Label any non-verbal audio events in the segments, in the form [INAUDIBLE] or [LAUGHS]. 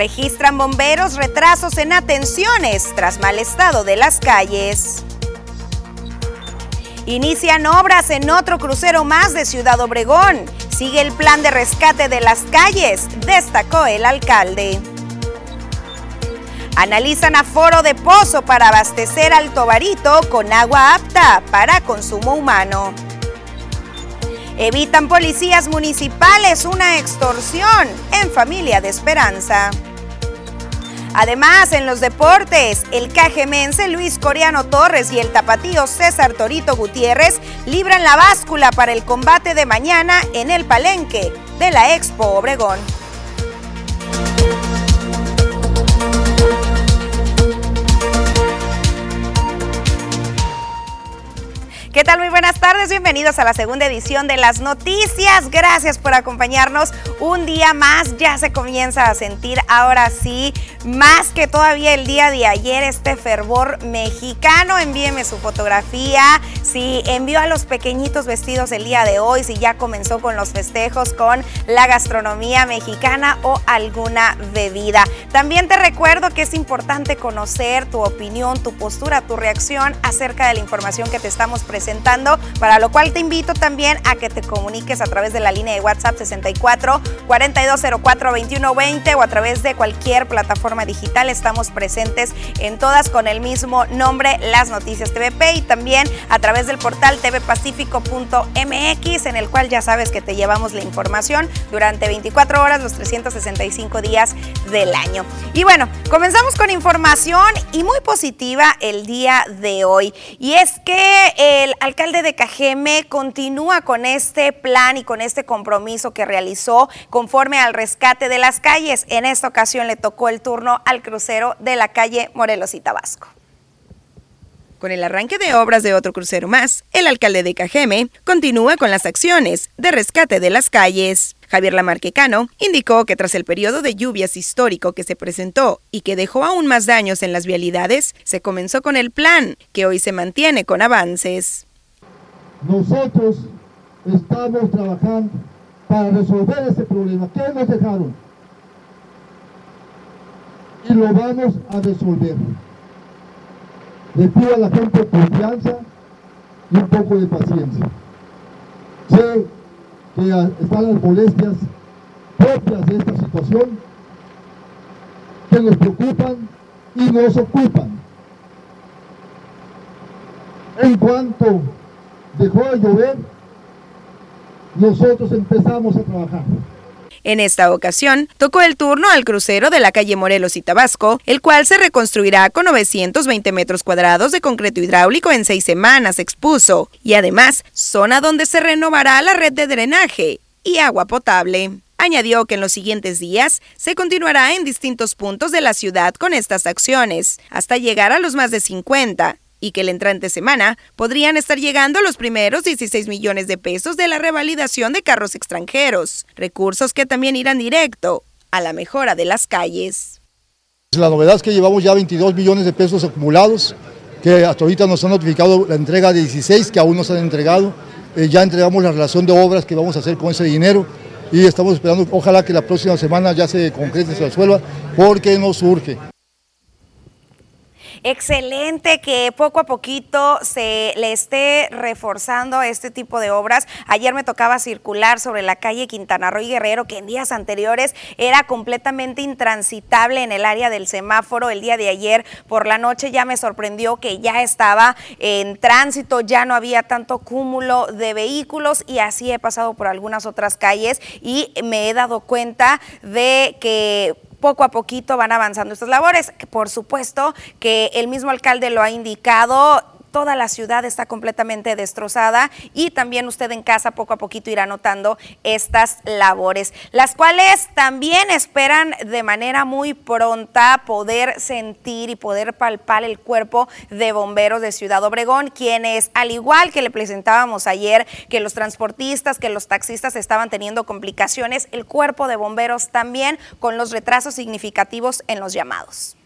Registran bomberos retrasos en atenciones tras mal estado de las calles. Inician obras en otro crucero más de Ciudad Obregón. Sigue el plan de rescate de las calles, destacó el alcalde. Analizan aforo de pozo para abastecer al Tobarito con agua apta para consumo humano. Evitan policías municipales una extorsión en familia de Esperanza. Además, en los deportes, el cajemense Luis Coreano Torres y el tapatío César Torito Gutiérrez libran la báscula para el combate de mañana en el palenque de la Expo Obregón. ¿Qué tal? Muy buenas tardes, bienvenidos a la segunda edición de las noticias. Gracias por acompañarnos un día más. Ya se comienza a sentir ahora sí, más que todavía el día de ayer, este fervor mexicano. Envíeme su fotografía, si envió a los pequeñitos vestidos el día de hoy, si ya comenzó con los festejos, con la gastronomía mexicana o alguna bebida. También te recuerdo que es importante conocer tu opinión, tu postura, tu reacción acerca de la información que te estamos presentando presentando, para lo cual te invito también a que te comuniques a través de la línea de WhatsApp 64 4204 2120 o a través de cualquier plataforma digital. Estamos presentes en todas con el mismo nombre, Las Noticias TVP y también a través del portal tvpacífico.mx en el cual ya sabes que te llevamos la información durante 24 horas los 365 días del año. Y bueno, comenzamos con información y muy positiva el día de hoy. Y es que el el alcalde de Cajeme continúa con este plan y con este compromiso que realizó conforme al rescate de las calles. En esta ocasión le tocó el turno al crucero de la calle Morelos y Tabasco. Con el arranque de obras de otro crucero más, el alcalde de Cajeme continúa con las acciones de rescate de las calles. Javier Lamarquecano indicó que tras el periodo de lluvias histórico que se presentó y que dejó aún más daños en las vialidades, se comenzó con el plan, que hoy se mantiene con avances. Nosotros estamos trabajando para resolver ese problema. ¿Qué nos dejaron? Y lo vamos a resolver. Le pido a la gente confianza y un poco de paciencia. Sé que están las molestias propias de esta situación, que nos preocupan y nos ocupan. En cuanto dejó de llover, nosotros empezamos a trabajar. En esta ocasión, tocó el turno al crucero de la calle Morelos y Tabasco, el cual se reconstruirá con 920 metros cuadrados de concreto hidráulico en seis semanas, expuso, y además, zona donde se renovará la red de drenaje y agua potable. Añadió que en los siguientes días se continuará en distintos puntos de la ciudad con estas acciones, hasta llegar a los más de 50, y que la entrante semana podrían estar llegando los primeros 16 millones de pesos de la revalidación de carros extranjeros, recursos que también irán directo a la mejora de las calles. La novedad es que llevamos ya 22 millones de pesos acumulados, que hasta ahorita nos han notificado la entrega de 16 que aún no se han entregado. Eh, ya entregamos la relación de obras que vamos a hacer con ese dinero y estamos esperando, ojalá que la próxima semana ya se concrete, se resuelva, porque nos surge. Excelente que poco a poquito se le esté reforzando este tipo de obras. Ayer me tocaba circular sobre la calle Quintana Roo Guerrero, que en días anteriores era completamente intransitable en el área del semáforo. El día de ayer por la noche ya me sorprendió que ya estaba en tránsito, ya no había tanto cúmulo de vehículos y así he pasado por algunas otras calles y me he dado cuenta de que poco a poquito van avanzando estas labores. Por supuesto que el mismo alcalde lo ha indicado, toda la ciudad está completamente destrozada y también usted en casa poco a poquito irá notando estas labores, las cuales también esperan de manera muy pronta poder sentir y poder palpar el cuerpo de bomberos de Ciudad Obregón, quienes al igual que le presentábamos ayer que los transportistas, que los taxistas estaban teniendo complicaciones, el cuerpo de bomberos también con los retrasos significativos en los llamados.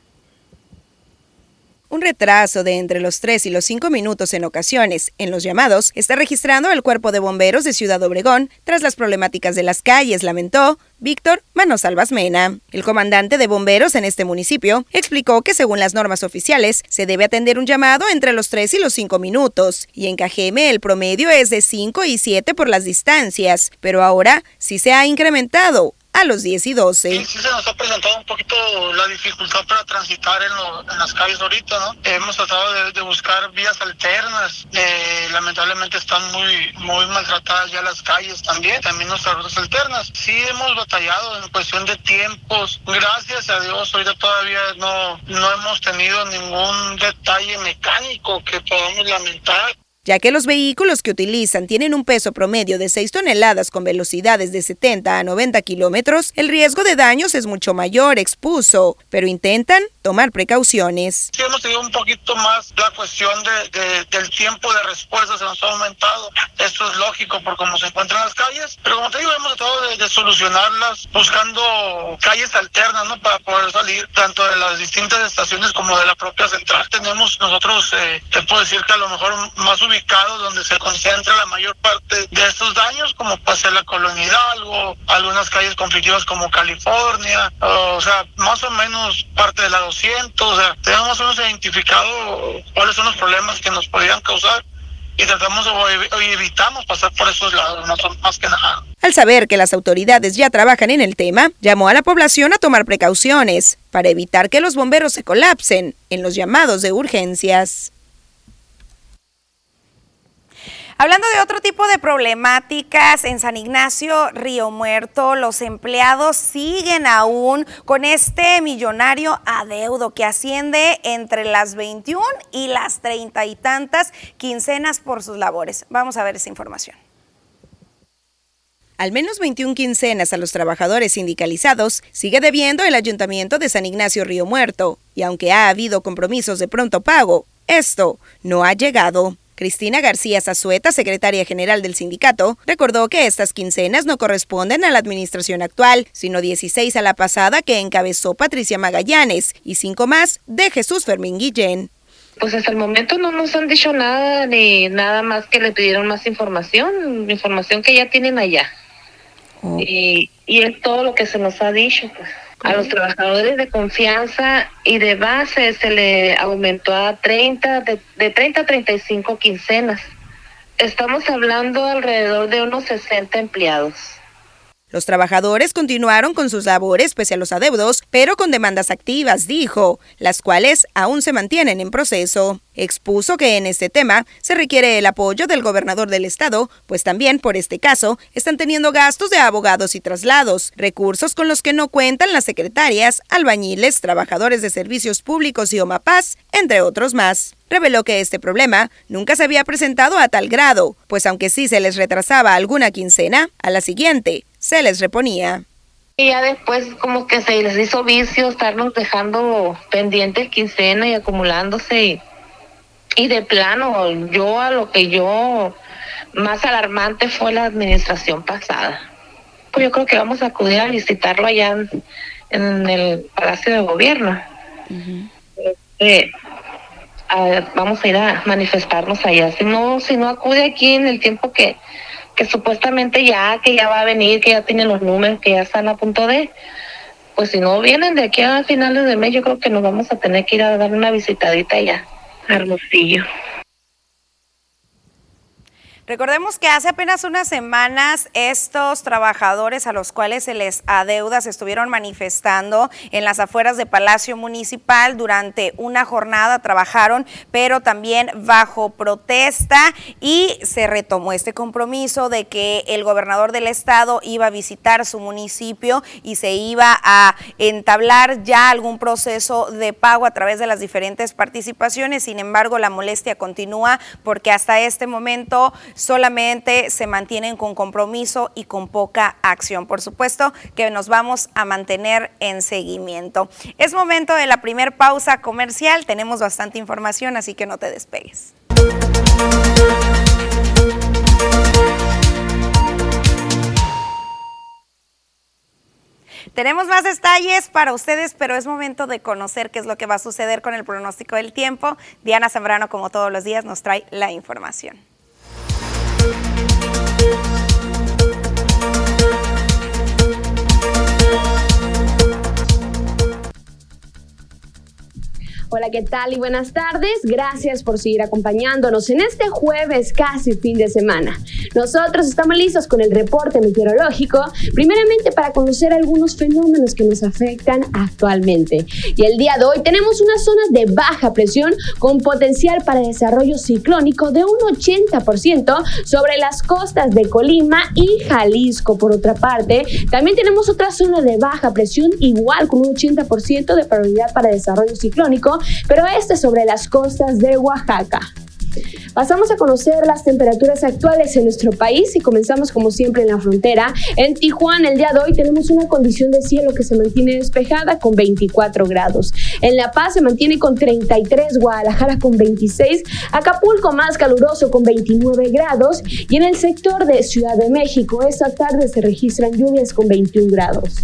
Un retraso de entre los 3 y los 5 minutos en ocasiones en los llamados está registrando el Cuerpo de Bomberos de Ciudad Obregón tras las problemáticas de las calles, lamentó Víctor Manosalvas Mena. El comandante de bomberos en este municipio explicó que según las normas oficiales se debe atender un llamado entre los 3 y los 5 minutos y en Cajeme el promedio es de 5 y 7 por las distancias, pero ahora sí se ha incrementado a los 10 y 12. Sí, se nos ha presentado un poquito la dificultad para transitar en, en las calles ahorita, ¿no? Hemos tratado de, buscar vías alternas. Eh, lamentablemente están muy, muy maltratadas ya las calles también, también nuestras rutas alternas. Sí hemos batallado en cuestión de tiempos. Gracias a Dios, ahorita todavía no, no hemos tenido ningún detalle mecánico que podamos lamentar ya que los vehículos que utilizan tienen un peso promedio de 6 toneladas con velocidades de 70 a 90 kilómetros, el riesgo de daños es mucho mayor, expuso, pero intentan tomar precauciones. Sí, hemos tenido un poquito más la cuestión de, del tiempo de respuesta, se nos ha aumentado. Esto es lógico por cómo se encuentran las calles, pero como te digo, hemos tratado de, solucionarlas buscando calles alternas, ¿no? Para poder salir tanto de las distintas estaciones como de la propia central. Tenemos nosotros, eh, te puedo decir que a lo mejor más ubicados donde se concentra la mayor parte de estos daños, como pase la Colonia Hidalgo, algunas calles conflictivas como California, o sea, más o menos parte de la Al saber que las autoridades ya trabajan en el tema, llamó a la población a tomar precauciones para evitar que los bomberos se colapsen en los llamados de urgencias. Hablando de otro tipo de problemáticas, en San Ignacio, Río Muerto, los empleados siguen aún con este millonario adeudo que asciende entre las 21 y las 30 y tantas quincenas por sus labores. Vamos a ver esa información. Al menos 21 quincenas a los trabajadores sindicalizados sigue debiendo el Ayuntamiento de San Ignacio Río Muerto, y aunque ha habido compromisos de pronto pago, esto no ha llegado. Cristina García Zazueta, secretaria general del sindicato, recordó que estas quincenas no corresponden a la administración actual, sino 16 a la pasada que encabezó Patricia Magallanes y cinco más de Jesús Fermín Guillén. Pues hasta el momento no nos han dicho nada ni nada más que le pidieron más información, información que ya tienen allá. Oh. Y, y es todo lo que se nos ha dicho. Pues. A los trabajadores de confianza y de base se le aumentó a 30, de, de 30 a 35 quincenas. Estamos hablando alrededor de unos 60 empleados. Los trabajadores continuaron con sus labores pese a los adeudos, pero con demandas activas, dijo, las cuales aún se mantienen en proceso. Expuso que en este tema se requiere el apoyo del gobernador del estado, pues también por este caso están teniendo gastos de abogados y traslados, recursos con los que no cuentan las secretarias, albañiles, trabajadores de servicios públicos y OMAPAS, entre otros más reveló que este problema nunca se había presentado a tal grado, pues aunque sí se les retrasaba alguna quincena, a la siguiente se les reponía. Y ya después como que se les hizo vicio estarnos dejando pendientes quincena y acumulándose. Y, de plano, yo a lo que yo más alarmante fue la administración pasada. Pues yo creo que vamos a acudir a visitarlo allá en, el Palacio de Gobierno. Este, vamos a ir a manifestarnos allá. Si no, si no acude aquí en el tiempo que, que supuestamente ya, que ya va a venir, que ya tiene los números, que ya están a punto de, pues si no vienen de aquí a finales de mes, yo creo que nos vamos a tener que ir a dar una visitadita allá, a Hermosillo. Recordemos que hace apenas unas semanas estos trabajadores a los cuales se les adeuda se estuvieron manifestando en las afueras de Palacio Municipal durante una jornada, trabajaron, pero también bajo protesta y se retomó este compromiso de que el gobernador del estado iba a visitar su municipio y se iba a entablar ya algún proceso de pago a través de las diferentes participaciones. Sin embargo, la molestia continúa porque hasta este momento solamente se mantienen con compromiso y con poca acción. Por supuesto que nos vamos a mantener en seguimiento. Es momento de la primer pausa comercial. Tenemos bastante información, así que no te despegues. Tenemos más detalles para ustedes, pero es momento de conocer qué es lo que va a suceder con el pronóstico del tiempo. Diana Zambrano, como todos los días, nos trae la información. Hola, ¿qué tal y buenas tardes? Gracias por seguir acompañándonos en este jueves casi fin de semana. Nosotros estamos listos con el reporte meteorológico, primeramente para conocer algunos fenómenos que nos afectan actualmente. Y el día de hoy tenemos unas zonas de baja presión con potencial para desarrollo ciclónico de un 80% sobre las costas de Colima y Jalisco. Por otra parte, también tenemos otra zona de baja presión igual con un 80% de probabilidad para desarrollo ciclónico pero este sobre las costas de Oaxaca. Pasamos a conocer las temperaturas actuales en nuestro país y comenzamos como siempre en la frontera. En Tijuana el día de hoy tenemos una condición de cielo que se mantiene despejada con 24 grados. En La Paz se mantiene con 33, Guadalajara con 26, Acapulco más caluroso con 29 grados y en el sector de Ciudad de México esta tarde se registran lluvias con 21 grados.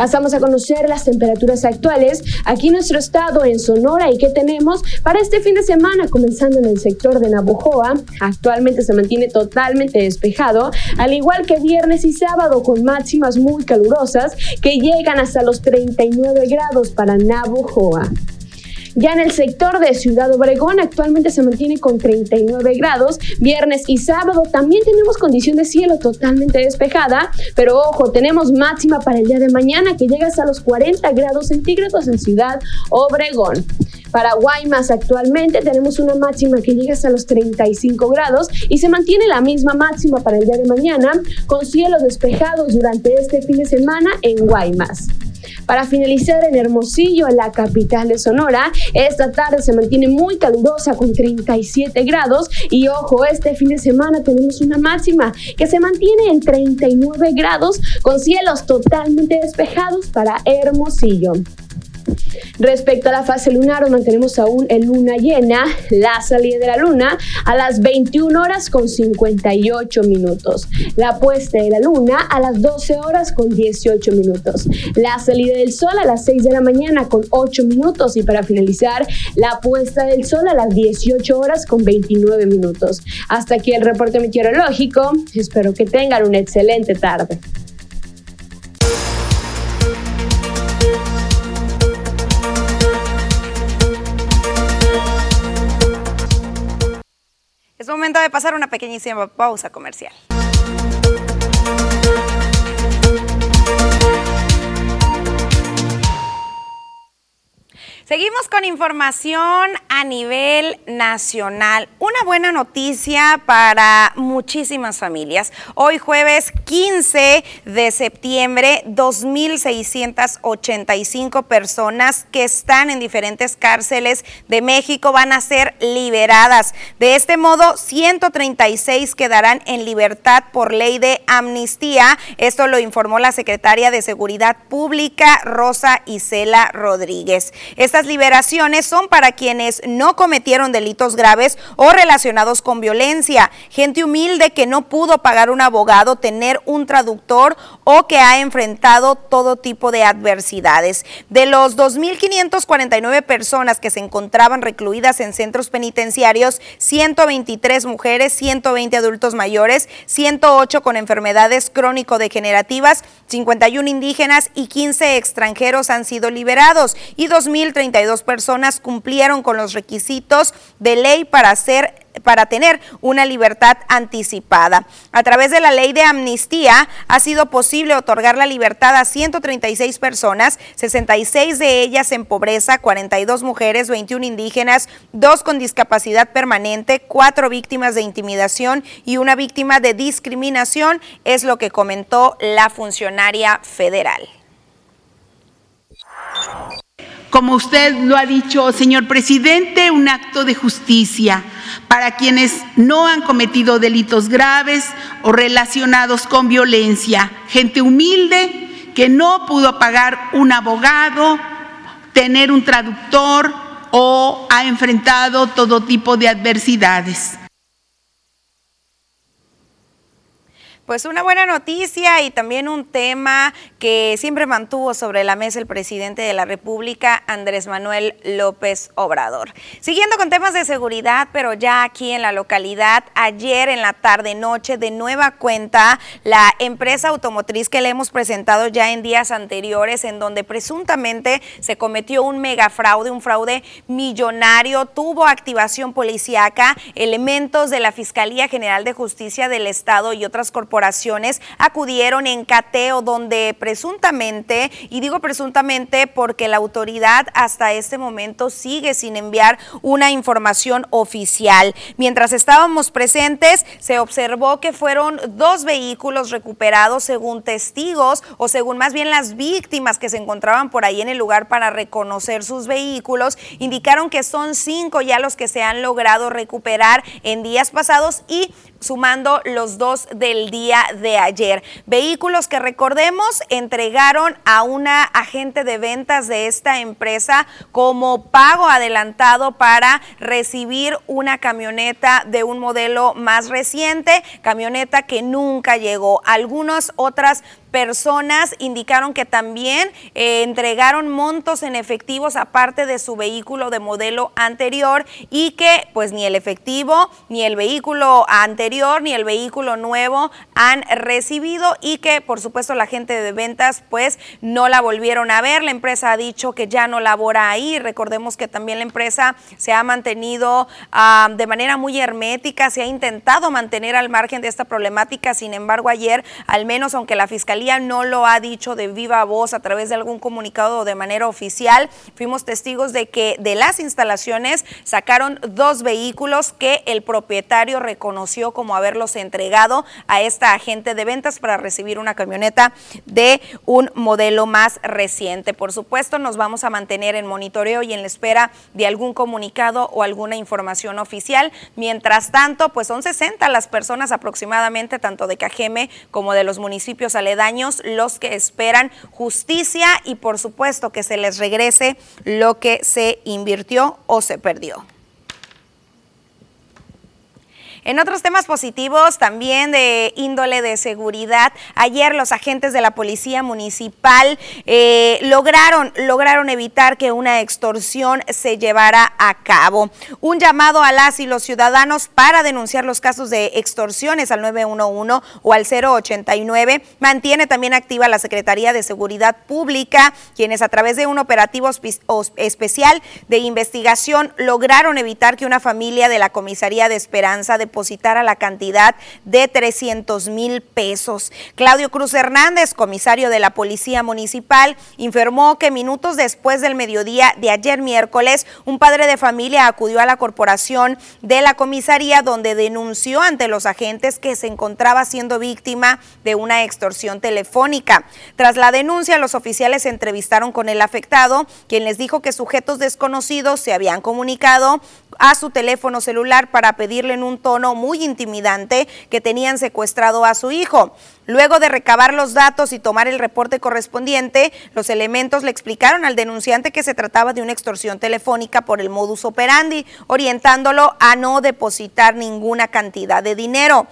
Pasamos a conocer las temperaturas actuales aquí en nuestro estado, en Sonora, y qué tenemos para este fin de semana, comenzando en el sector de Navojoa. Actualmente se mantiene totalmente despejado, al igual que viernes y sábado, con máximas muy calurosas que llegan hasta los 39 grados para Navojoa. Ya en el sector de Ciudad Obregón actualmente se mantiene con 39 grados. Viernes y sábado también tenemos condición de cielo totalmente despejada, pero ojo, tenemos máxima para el día de mañana que llega hasta los 40 grados centígrados en Ciudad Obregón. Para Guaymas actualmente tenemos una máxima que llega hasta los 35 grados y se mantiene la misma máxima para el día de mañana con cielos despejados durante este fin de semana en Guaymas. Para finalizar en Hermosillo, la capital de Sonora, esta tarde se mantiene muy calurosa con 37 grados y ojo, este fin de semana tenemos una máxima que se mantiene en 39 grados con cielos totalmente despejados para Hermosillo. Respecto a la fase lunar, mantenemos aún en luna llena, la salida de la luna a las 21 horas con 58 minutos, la puesta de la luna a las 12 horas con 18 minutos, la salida del sol a las 6 de la mañana con 8 minutos y para finalizar, la puesta del sol a las 18 horas con 29 minutos. Hasta aquí el reporte meteorológico, espero que tengan una excelente tarde. Momento de pasar una pequeñísima pausa comercial. Seguimos con información a nivel nacional. Una buena noticia para muchísimas familias. Hoy jueves 15 de septiembre, 2.685 personas que están en diferentes cárceles de México van a ser liberadas. De este modo, 136 quedarán en libertad por ley de amnistía. Esto lo informó la secretaria de Seguridad Pública, Rosa Isela Rodríguez. Esta liberaciones son para quienes no cometieron delitos graves o relacionados con violencia, gente humilde que no pudo pagar un abogado, tener un traductor o que ha enfrentado todo tipo de adversidades. De los 2.549 personas que se encontraban recluidas en centros penitenciarios, 123 mujeres, 120 adultos mayores, 108 con enfermedades crónico-degenerativas, 51 indígenas y 15 extranjeros han sido liberados y 2.030 personas cumplieron con los requisitos de ley para ser para tener una libertad anticipada. A través de la ley de amnistía ha sido posible otorgar la libertad a 136 personas, 66 de ellas en pobreza, 42 mujeres, 21 indígenas, dos con discapacidad permanente, cuatro víctimas de intimidación y una víctima de discriminación, es lo que comentó la funcionaria federal. Como usted lo ha dicho, señor presidente, un acto de justicia para quienes no han cometido delitos graves o relacionados con violencia, gente humilde que no pudo pagar un abogado, tener un traductor o ha enfrentado todo tipo de adversidades. Pues una buena noticia y también un tema que siempre mantuvo sobre la mesa el presidente de la República, Andrés Manuel López Obrador. Siguiendo con temas de seguridad, pero ya aquí en la localidad, ayer en la tarde noche de nueva cuenta, la empresa automotriz que le hemos presentado ya en días anteriores, en donde presuntamente se cometió un megafraude, un fraude millonario, tuvo activación policíaca, elementos de la Fiscalía General de Justicia del Estado y otras corporaciones acudieron en cateo donde presuntamente, y digo presuntamente porque la autoridad hasta este momento sigue sin enviar una información oficial. Mientras estábamos presentes, se observó que fueron dos vehículos recuperados según testigos o según más bien las víctimas que se encontraban por ahí en el lugar para reconocer sus vehículos, indicaron que son cinco ya los que se han logrado recuperar en días pasados y sumando los dos del día de ayer. Vehículos que recordemos entregaron a una agente de ventas de esta empresa como pago adelantado para recibir una camioneta de un modelo más reciente, camioneta que nunca llegó. Algunas otras personas indicaron que también eh, entregaron montos en efectivos aparte de su vehículo de modelo anterior y que pues ni el efectivo, ni el vehículo anterior, ni el vehículo nuevo han recibido y que por supuesto la gente de ventas pues no la volvieron a ver. La empresa ha dicho que ya no labora ahí. Recordemos que también la empresa se ha mantenido de manera muy hermética, se ha intentado mantener al margen de esta problemática. Sin embargo, ayer, al menos aunque la fiscalía no lo ha dicho de viva voz a través de algún comunicado de manera oficial. Fuimos testigos de que de las instalaciones sacaron dos vehículos que el propietario reconoció como haberlos entregado a esta agente de ventas para recibir una camioneta de un modelo más reciente. Por supuesto, nos vamos a mantener en monitoreo y en la espera de algún comunicado o alguna información oficial. Mientras tanto, pues son 60 las personas aproximadamente, tanto de Cajeme como de los municipios aledaños los que esperan justicia y por supuesto que se les regrese lo que se invirtió o se perdió. En otros temas positivos, también de índole de seguridad, ayer los agentes de la Policía Municipal eh, lograron, lograron evitar que una extorsión se llevara a cabo. Un llamado a las y los ciudadanos para denunciar los casos de extorsiones al 911 o al 089 mantiene también activa la Secretaría de Seguridad Pública, quienes a través de un operativo especial de investigación lograron evitar que una familia de la Comisaría de Esperanza de depositara la cantidad de 300 mil pesos. Claudio Cruz Hernández, comisario de la Policía Municipal, informó que minutos después del mediodía de ayer miércoles, un padre de familia acudió a la corporación de la comisaría donde denunció ante los agentes que se encontraba siendo víctima de una extorsión telefónica. Tras la denuncia, los oficiales se entrevistaron con el afectado, quien les dijo que sujetos desconocidos se habían comunicado a su teléfono celular para pedirle en un tono muy intimidante que tenían secuestrado a su hijo. Luego de recabar los datos y tomar el reporte correspondiente, los elementos le explicaron al denunciante que se trataba de una extorsión telefónica por el modus operandi, orientándolo a no depositar ninguna cantidad de dinero.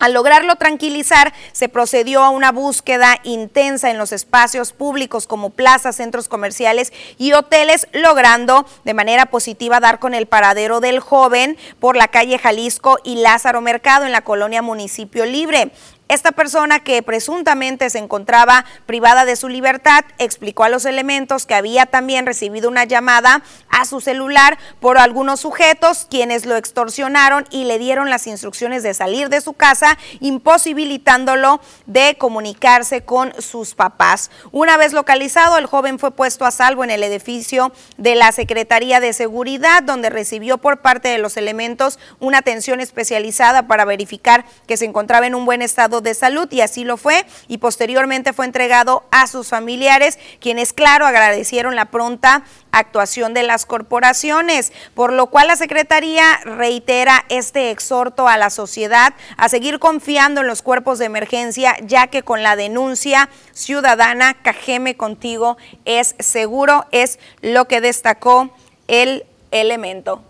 Al lograrlo tranquilizar, se procedió a una búsqueda intensa en los espacios públicos como plazas, centros comerciales y hoteles, logrando de manera positiva dar con el paradero del joven por la calle Jalisco y Lázaro Mercado en la colonia Municipio Libre. Esta persona que presuntamente se encontraba privada de su libertad explicó a los elementos que había también recibido una llamada a su celular por algunos sujetos quienes lo extorsionaron y le dieron las instrucciones de salir de su casa, imposibilitándolo de comunicarse con sus papás. Una vez localizado, el joven fue puesto a salvo en el edificio de la Secretaría de Seguridad, donde recibió por parte de los elementos una atención especializada para verificar que se encontraba en un buen estado de salud y así lo fue y posteriormente fue entregado a sus familiares, quienes claro agradecieron la pronta actuación de las corporaciones, por lo cual la Secretaría reitera este exhorto a la sociedad a seguir confiando en los cuerpos de emergencia, ya que con la denuncia ciudadana Cajeme contigo es seguro, es lo que destacó el elemento.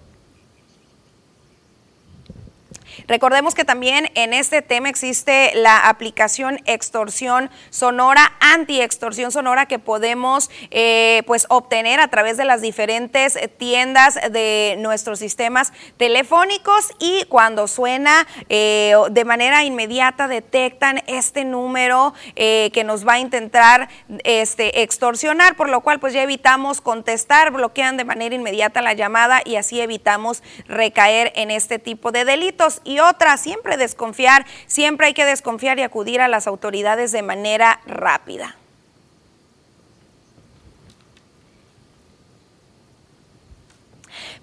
Recordemos que también en este tema existe la aplicación extorsión sonora, anti-extorsión sonora que podemos eh, pues obtener a través de las diferentes tiendas de nuestros sistemas telefónicos y cuando suena eh, de manera inmediata detectan este número eh, que nos va a intentar este, extorsionar, por lo cual pues ya evitamos contestar, bloquean de manera inmediata la llamada y así evitamos recaer en este tipo de delitos. Y otra, siempre desconfiar, siempre hay que desconfiar y acudir a las autoridades de manera rápida.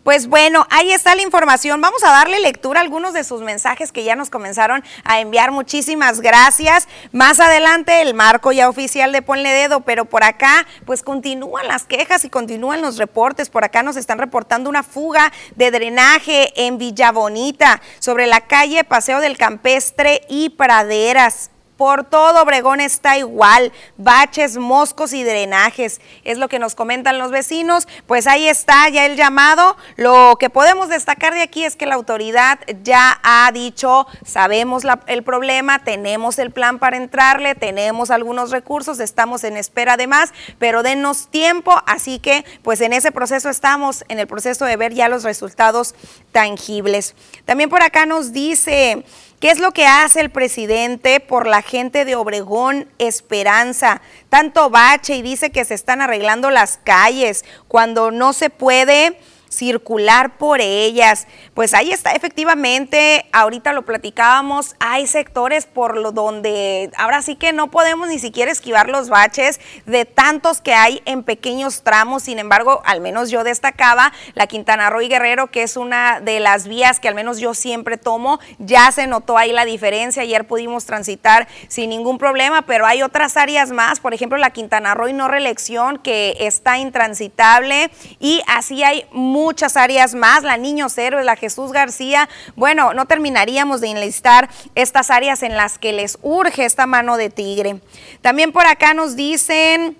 Pues bueno, ahí está la información. Vamos a darle lectura a algunos de sus mensajes que ya nos comenzaron a enviar. Muchísimas gracias. Más adelante el marco ya oficial de Ponle Dedo, pero por acá pues continúan las quejas y continúan los reportes. Por acá nos están reportando una fuga de drenaje en Villa Bonita sobre la calle Paseo del Campestre y Praderas. Por todo Obregón está igual, baches, moscos y drenajes. Es lo que nos comentan los vecinos. Pues ahí está ya el llamado. Lo que podemos destacar de aquí es que la autoridad ya ha dicho, sabemos el problema, tenemos el plan para entrarle, tenemos algunos recursos, estamos en espera de más, pero denos tiempo. Así que pues en ese proceso estamos, en el proceso de ver ya los resultados tangibles. También por acá nos dice... ¿Qué es lo que hace el presidente por la gente de Obregón Esperanza? Tanto bache y dice que se están arreglando las calles cuando no se puede circular por ellas. Pues ahí está, efectivamente, ahorita lo platicábamos, hay sectores por lo donde ahora sí que no podemos ni siquiera esquivar los baches de tantos que hay en pequeños tramos. Sin embargo, al menos yo destacaba la Quintana Roo y Guerrero, que es una de las vías que al menos yo siempre tomo. Ya se notó ahí la diferencia. Ayer pudimos transitar sin ningún problema, pero hay otras áreas más, por ejemplo, la Quintana Roo y no reelección, que está intransitable y así hay muchas áreas más, la Niños Héroes, la Jesús García. Bueno, no terminaríamos de enlistar estas áreas en las que les urge esta mano de tigre. También por acá nos dicen...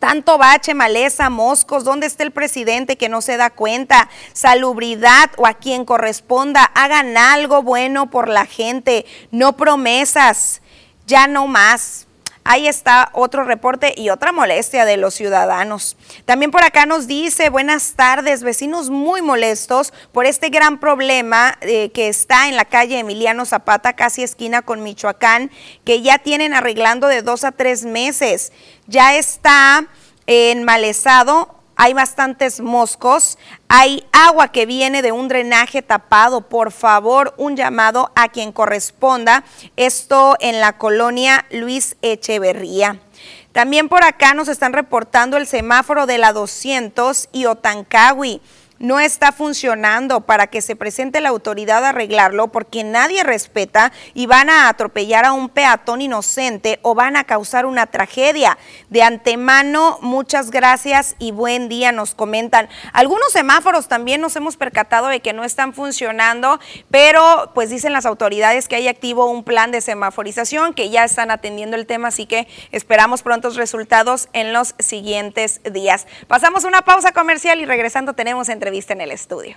Tanto bache, maleza, moscos, ¿dónde está el presidente que no se da cuenta? Salubridad o a quien corresponda, hagan algo bueno por la gente, no promesas, ya no más. Ahí está otro reporte y otra molestia de los ciudadanos. También por acá nos dice, buenas tardes, vecinos muy molestos por este gran problema eh, que está en la calle Emiliano Zapata, casi esquina con Michoacán, que ya tienen arreglando de dos a tres meses. Ya está enmalezado hay bastantes moscos, hay agua que viene de un drenaje tapado. Por favor, un llamado a quien corresponda. Esto en la colonia Luis Echeverría. También por acá nos están reportando el semáforo de la 200 y Otancawi no está funcionando para que se presente la autoridad a arreglarlo porque nadie respeta y van a atropellar a un peatón inocente o van a causar una tragedia. De antemano, muchas gracias y buen día, nos comentan. Algunos semáforos también nos hemos percatado de que no están funcionando, pero pues dicen las autoridades que hay activo un plan de semaforización, que ya están atendiendo el tema, así que esperamos prontos resultados en los siguientes días. Pasamos una pausa comercial y regresando tenemos entre en el estudio.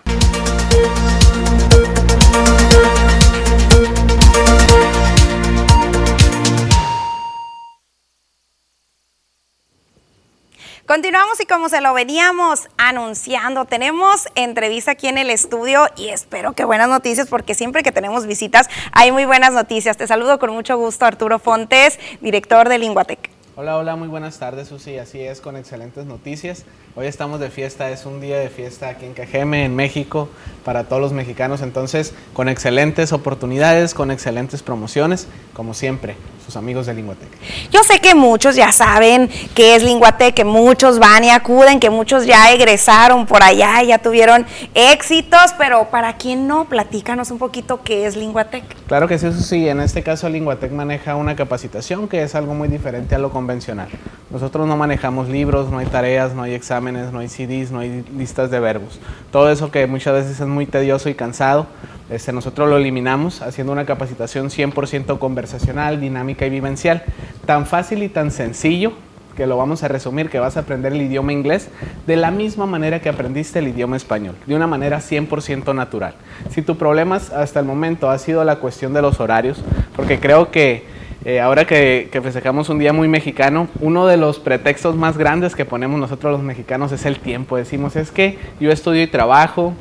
Continuamos y como se lo veníamos anunciando, tenemos entrevista aquí en el estudio y espero que buenas noticias porque siempre que tenemos visitas hay muy buenas noticias. Te saludo con mucho gusto Arturo Fontes, director de Linguatec. Hola, hola, muy buenas tardes, Susi. Así es, con excelentes noticias. Hoy estamos de fiesta, es un día de fiesta aquí en Cajeme, en México, para todos los mexicanos. Entonces, con excelentes oportunidades, con excelentes promociones, como siempre, sus amigos de Linguatec. Yo sé que muchos ya saben qué es Linguatec, que muchos van y acuden, que muchos ya egresaron por allá, ya tuvieron éxitos, pero para quien no, platícanos un poquito qué es Linguatec. Claro que sí, Susi. En este caso, Linguatec maneja una capacitación que es algo muy diferente a lo convencional. Nosotros no manejamos libros, no hay tareas, no hay exámenes, no hay CDs, no hay listas de verbos. Todo eso que muchas veces es muy tedioso y cansado, este, nosotros lo eliminamos haciendo una capacitación 100% conversacional, dinámica y vivencial. Tan fácil y tan sencillo que lo vamos a resumir, que vas a aprender el idioma inglés de la misma manera que aprendiste el idioma español, de una manera 100% natural. Si tu problema hasta el momento ha sido la cuestión de los horarios, porque creo que eh, ahora que, que, festejamos un día muy mexicano, uno de los pretextos más grandes que ponemos nosotros los mexicanos es el tiempo. Decimos, es que yo estudio y trabajo,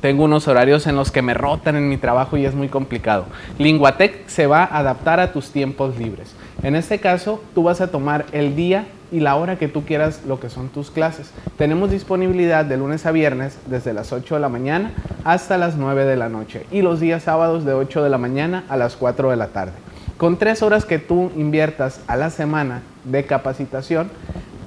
tengo unos horarios en los que me rotan en mi trabajo y es muy complicado. Linguatec se va a adaptar a tus tiempos libres. En este caso, tú vas a tomar el día y la hora que tú quieras lo que son tus clases. Tenemos disponibilidad de lunes a viernes desde las 8 de la mañana hasta las 9 de la noche y los días sábados de 8 de la mañana a las 4 de la tarde. Con tres horas que tú inviertas a la semana de capacitación,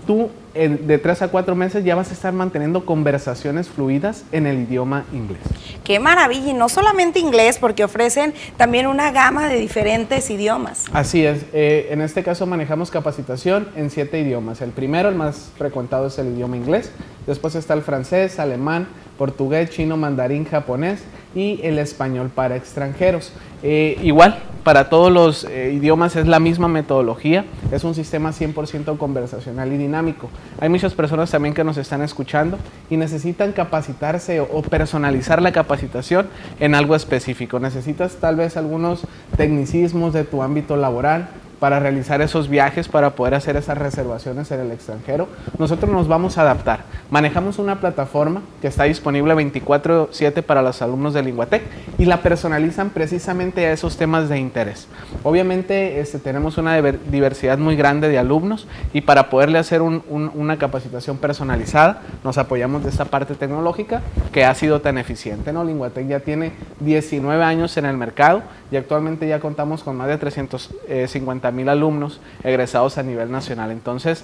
tú de tres a cuatro meses ya vas a estar manteniendo conversaciones fluidas en el idioma inglés. Qué maravilla, y no solamente inglés, porque ofrecen también una gama de diferentes idiomas. Así es, eh, en este caso manejamos capacitación en siete idiomas. El primero, el más frecuentado, es el idioma inglés, después está el francés, alemán, portugués, chino, mandarín, japonés y el español para extranjeros. Eh, igual, para todos los eh, idiomas es la misma metodología, es un sistema 100% conversacional y dinámico. Hay muchas personas también que nos están escuchando y necesitan capacitarse o personalizar la capacitación en algo específico. Necesitas tal vez algunos tecnicismos de tu ámbito laboral, para realizar esos viajes, para poder hacer esas reservaciones en el extranjero. Nosotros nos vamos a adaptar. Manejamos una plataforma que está disponible 24/7 para los alumnos de Linguatec y la personalizan precisamente a esos temas de interés. Obviamente este, tenemos una diversidad muy grande de alumnos y para poderle hacer una capacitación personalizada nos apoyamos de esta parte tecnológica que ha sido tan eficiente. ¿no? Linguatec ya tiene 19 años en el mercado y actualmente ya contamos con más de 350 mil alumnos egresados a nivel nacional. Entonces,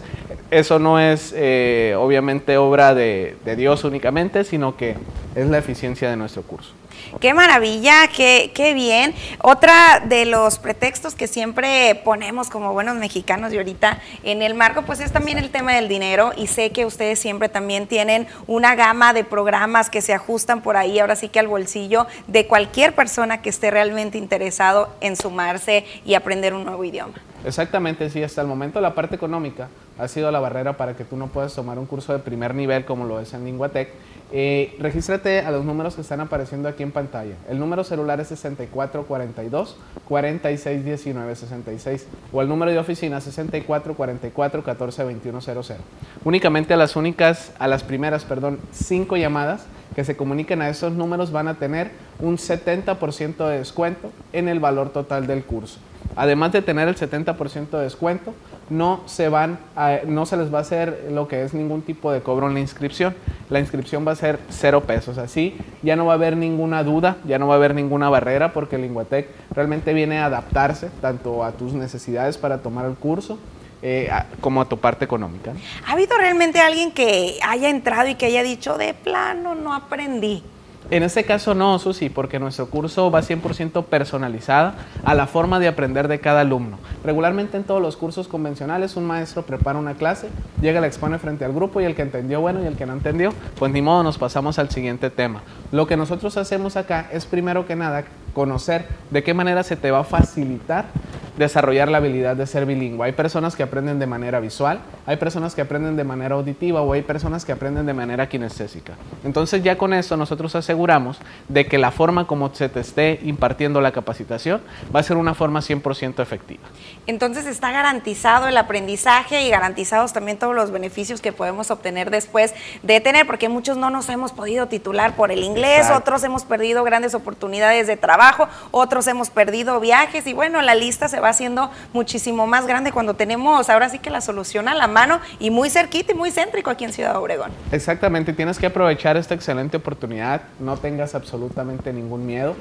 eso no es eh, obviamente obra de, de Dios únicamente, sino que es la eficiencia de nuestro curso. Qué maravilla, qué, qué, bien. Otra de los pretextos que siempre ponemos como buenos mexicanos y ahorita en el marco, pues es también el tema del dinero y sé que ustedes siempre también tienen una gama de programas que se ajustan por ahí, ahora sí que al bolsillo de cualquier persona que esté realmente interesado en sumarse y aprender un nuevo idioma. Exactamente, sí, hasta el momento la parte económica ha sido la barrera para que tú no puedas tomar un curso de primer nivel como lo es en Linguatec eh, regístrate a los números que están apareciendo aquí en pantalla. El número celular es 6442 4619 66 o el número de oficina 6444 142100. Únicamente a las únicas, a las primeras, perdón, cinco llamadas que se comuniquen a esos números van a tener un 70% de descuento en el valor total del curso. Además de tener el 70% de descuento, no se, van no se les va a hacer lo que es ningún tipo de cobro en la inscripción. La inscripción va a ser cero pesos. Así ya no va a haber ninguna duda, ya no va a haber ninguna barrera porque Linguatec realmente viene a adaptarse tanto a tus necesidades para tomar el curso eh, como a tu parte económica. ¿Ha habido realmente alguien que haya entrado y que haya dicho de plano no aprendí? En este caso no, Susi, porque nuestro curso va 100% personalizada a la forma de aprender de cada alumno. Regularmente en todos los cursos convencionales un maestro prepara una clase, llega, la expone frente al grupo y el que entendió bueno y el que no entendió, pues ni modo nos pasamos al siguiente tema. Lo que nosotros hacemos acá es primero que nada conocer de qué manera se te va a facilitar desarrollar la habilidad de ser bilingüe. Hay personas que aprenden de manera visual, hay personas que aprenden de manera auditiva o hay personas que aprenden de manera kinestésica. Entonces ya con esto nosotros aseguramos de que la forma como se te esté impartiendo la capacitación va a ser una forma 100% efectiva. Entonces está garantizado el aprendizaje y garantizados también todos los beneficios que podemos obtener después de tener, porque muchos no nos hemos podido titular por el inglés, otros hemos perdido grandes oportunidades de trabajo, otros hemos perdido viajes y bueno, la lista se va haciendo muchísimo más grande cuando tenemos ahora sí que la solución a la mano y muy cerquita y muy céntrico aquí en Ciudad Obregón. Exactamente, tienes que aprovechar esta excelente oportunidad, no tengas absolutamente ningún miedo.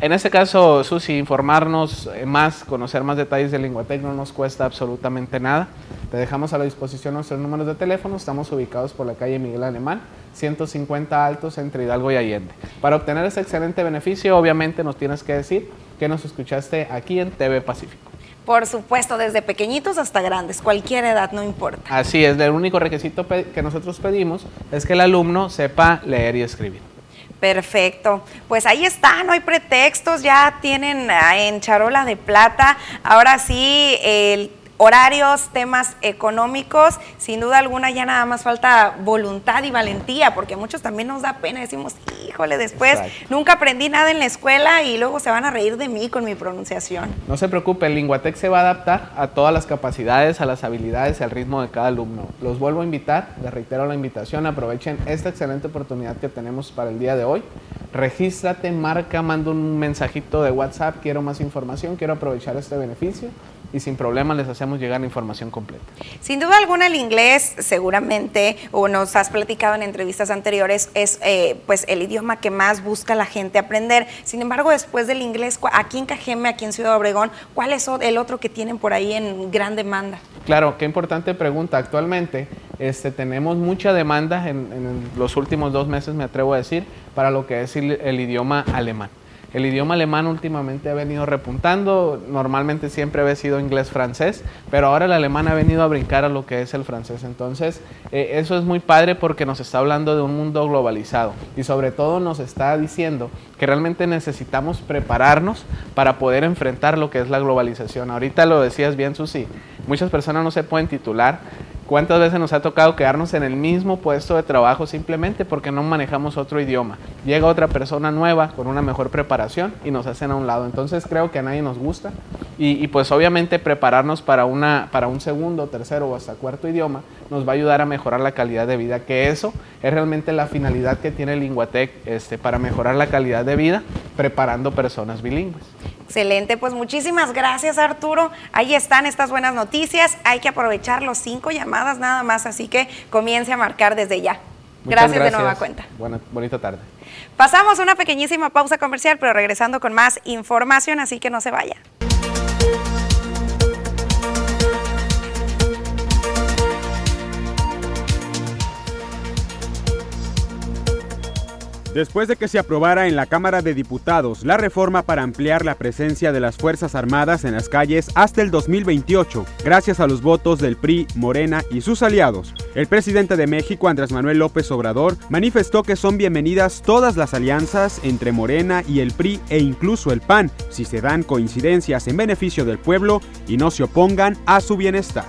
En este caso, Susi, informarnos más, conocer más detalles de Linguatec no nos cuesta absolutamente nada. Te dejamos a la disposición nuestros números de teléfono. Estamos ubicados por la calle Miguel Alemán, 150 Altos entre Hidalgo y Allende. Para obtener ese excelente beneficio, obviamente nos tienes que decir que nos escuchaste aquí en TV Pacífico. Por supuesto, desde pequeñitos hasta grandes, cualquier edad, no importa. Así es, el único requisito que nosotros pedimos es que el alumno sepa leer y escribir. Perfecto. Pues ahí está, no hay pretextos, ya tienen ah, en charola de plata. Ahora sí, el horarios, temas económicos, sin duda alguna ya nada más falta voluntad y valentía, porque a muchos también nos da pena, decimos, híjole, después nunca aprendí nada en la escuela y luego se van a reír de mí con mi pronunciación. No se preocupe, el Linguatec se va a adaptar a todas las capacidades, a las habilidades y al ritmo de cada alumno. Los vuelvo a invitar, les reitero la invitación, aprovechen esta excelente oportunidad que tenemos para el día de hoy. Regístrate, marca, manda un mensajito de WhatsApp, quiero más información, quiero aprovechar este beneficio y sin problema les hacemos llegar la información completa. Sin duda alguna el inglés seguramente, o nos has platicado en entrevistas anteriores, es eh, pues el idioma que más busca la gente aprender. Sin embargo, después del inglés, aquí en Cajeme, aquí en Ciudad Obregón, ¿cuál es el otro que tienen por ahí en gran demanda? Claro, qué importante pregunta. Actualmente este, tenemos mucha demanda en, los últimos dos meses, me atrevo a decir, para lo que es el idioma alemán. El idioma alemán últimamente ha venido repuntando, normalmente siempre había sido inglés-francés, pero ahora el alemán ha venido a brincar a lo que es el francés. Entonces, eh, eso es muy padre porque nos está hablando de un mundo globalizado y sobre todo nos está diciendo que realmente necesitamos prepararnos para poder enfrentar lo que es la globalización. Ahorita lo decías bien, Susi, muchas personas no se pueden titular ¿Cuántas veces nos ha tocado quedarnos en el mismo puesto de trabajo simplemente porque no manejamos otro idioma? Llega otra persona nueva con una mejor preparación y nos hacen a un lado. Entonces creo que a nadie nos gusta y, pues obviamente prepararnos para, una, para un segundo, tercero o hasta cuarto idioma nos va a ayudar a mejorar la calidad de vida, que eso es realmente la finalidad que tiene Linguatec este, para mejorar la calidad de vida preparando personas bilingües. Excelente, pues muchísimas gracias Arturo. Ahí están estas buenas noticias. Hay que aprovechar los cinco llamadas nada más, así que comience a marcar desde ya. Gracias, de nueva cuenta. Buena, bonita tarde. Pasamos una pequeñísima pausa comercial, pero regresando con más información, así que no se vaya. Después de que se aprobara en la Cámara de Diputados la reforma para ampliar la presencia de las Fuerzas Armadas en las calles hasta el 2028, gracias a los votos del PRI, Morena y sus aliados, el presidente de México, Andrés Manuel López Obrador, manifestó que son bienvenidas todas las alianzas entre Morena y el PRI e incluso el PAN, si se dan coincidencias en beneficio del pueblo y no se opongan a su bienestar.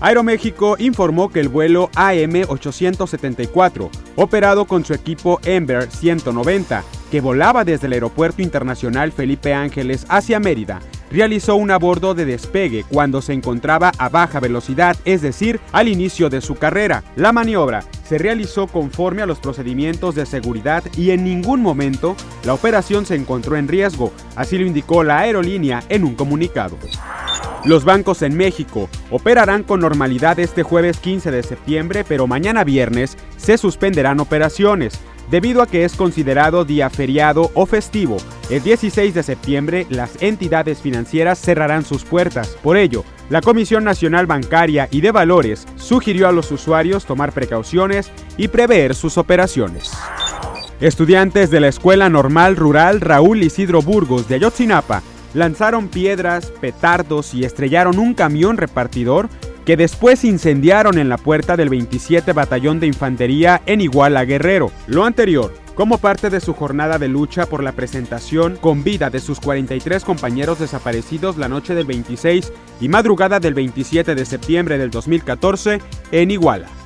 Aeroméxico informó que el vuelo AM-874, operado con su equipo Ember 190, que volaba desde el Aeropuerto Internacional Felipe Ángeles hacia Mérida, realizó un abordo de despegue cuando se encontraba a baja velocidad, es decir, al inicio de su carrera. La maniobra se realizó conforme a los procedimientos de seguridad y en ningún momento la operación se encontró en riesgo, así lo indicó la aerolínea en un comunicado. Los bancos en México operarán con normalidad este jueves 15 de septiembre, pero mañana viernes se suspenderán operaciones. Debido a que es considerado día feriado o festivo, el 16 de septiembre las entidades financieras cerrarán sus puertas. Por ello, la Comisión Nacional Bancaria y de Valores sugirió a los usuarios tomar precauciones y prever sus operaciones. Estudiantes de la Escuela Normal Rural Raúl Isidro Burgos de Ayotzinapa lanzaron piedras, petardos y estrellaron un camión repartidor que después incendiaron en la puerta del 27 Batallón de Infantería en Iguala Guerrero. Lo anterior, como parte de su jornada de lucha por la presentación con vida de sus 43 compañeros desaparecidos la noche del 26 y madrugada del 27 de septiembre del 2014 en Iguala.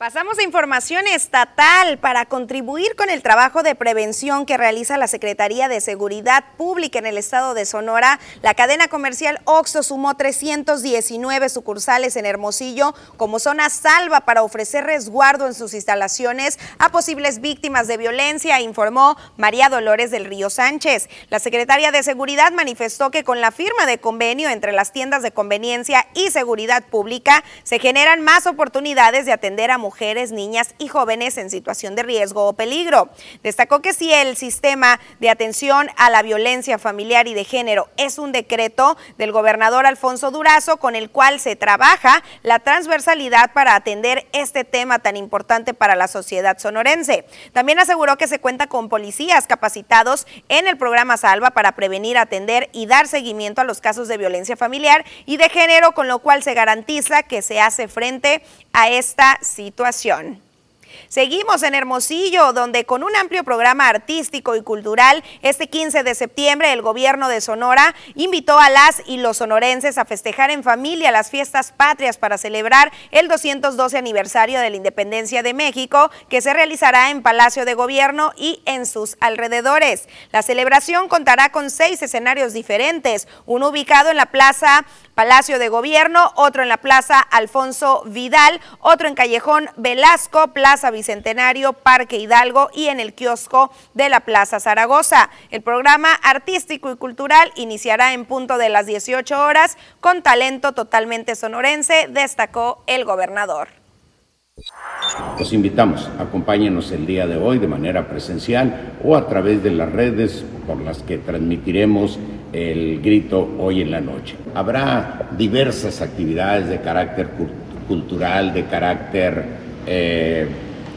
Pasamos a información estatal para contribuir con el trabajo de prevención que realiza la Secretaría de Seguridad Pública en el estado de Sonora. La cadena comercial Oxo sumó 319 sucursales en Hermosillo como zona salva para ofrecer resguardo en sus instalaciones a posibles víctimas de violencia, informó María Dolores del Río Sánchez. La secretaria de Seguridad manifestó que con la firma de convenio entre las tiendas de conveniencia y seguridad pública se generan más oportunidades de atender a mujeres mujeres, niñas y jóvenes en situación de riesgo o peligro. Destacó que si el sistema de atención a la violencia familiar y de género es un decreto del gobernador Alfonso Durazo con el cual se trabaja la transversalidad para atender este tema tan importante para la sociedad sonorense. También aseguró que se cuenta con policías capacitados en el programa Salva para prevenir, atender y dar seguimiento a los casos de violencia familiar y de género, con lo cual se garantiza que se hace frente a esta situación. Seguimos en Hermosillo, donde con un amplio programa artístico y cultural, este 15 de septiembre el gobierno de Sonora invitó a las y los sonorenses a festejar en familia las fiestas patrias para celebrar el 212 aniversario de la independencia de México, que se realizará en Palacio de Gobierno y en sus alrededores. La celebración contará con seis escenarios diferentes, uno ubicado en la Plaza Palacio de Gobierno, otro en la Plaza Alfonso Vidal, otro en Callejón Velasco, Plaza Bicentenario, Parque Hidalgo y en el kiosco de la Plaza Zaragoza. El programa artístico y cultural iniciará en punto de las 18 horas con talento totalmente sonorense, destacó el gobernador. Los invitamos, acompáñenos el día de hoy de manera presencial o a través de las redes por las que transmitiremos el grito hoy en la noche. Habrá diversas actividades de carácter cultural, de carácter eh,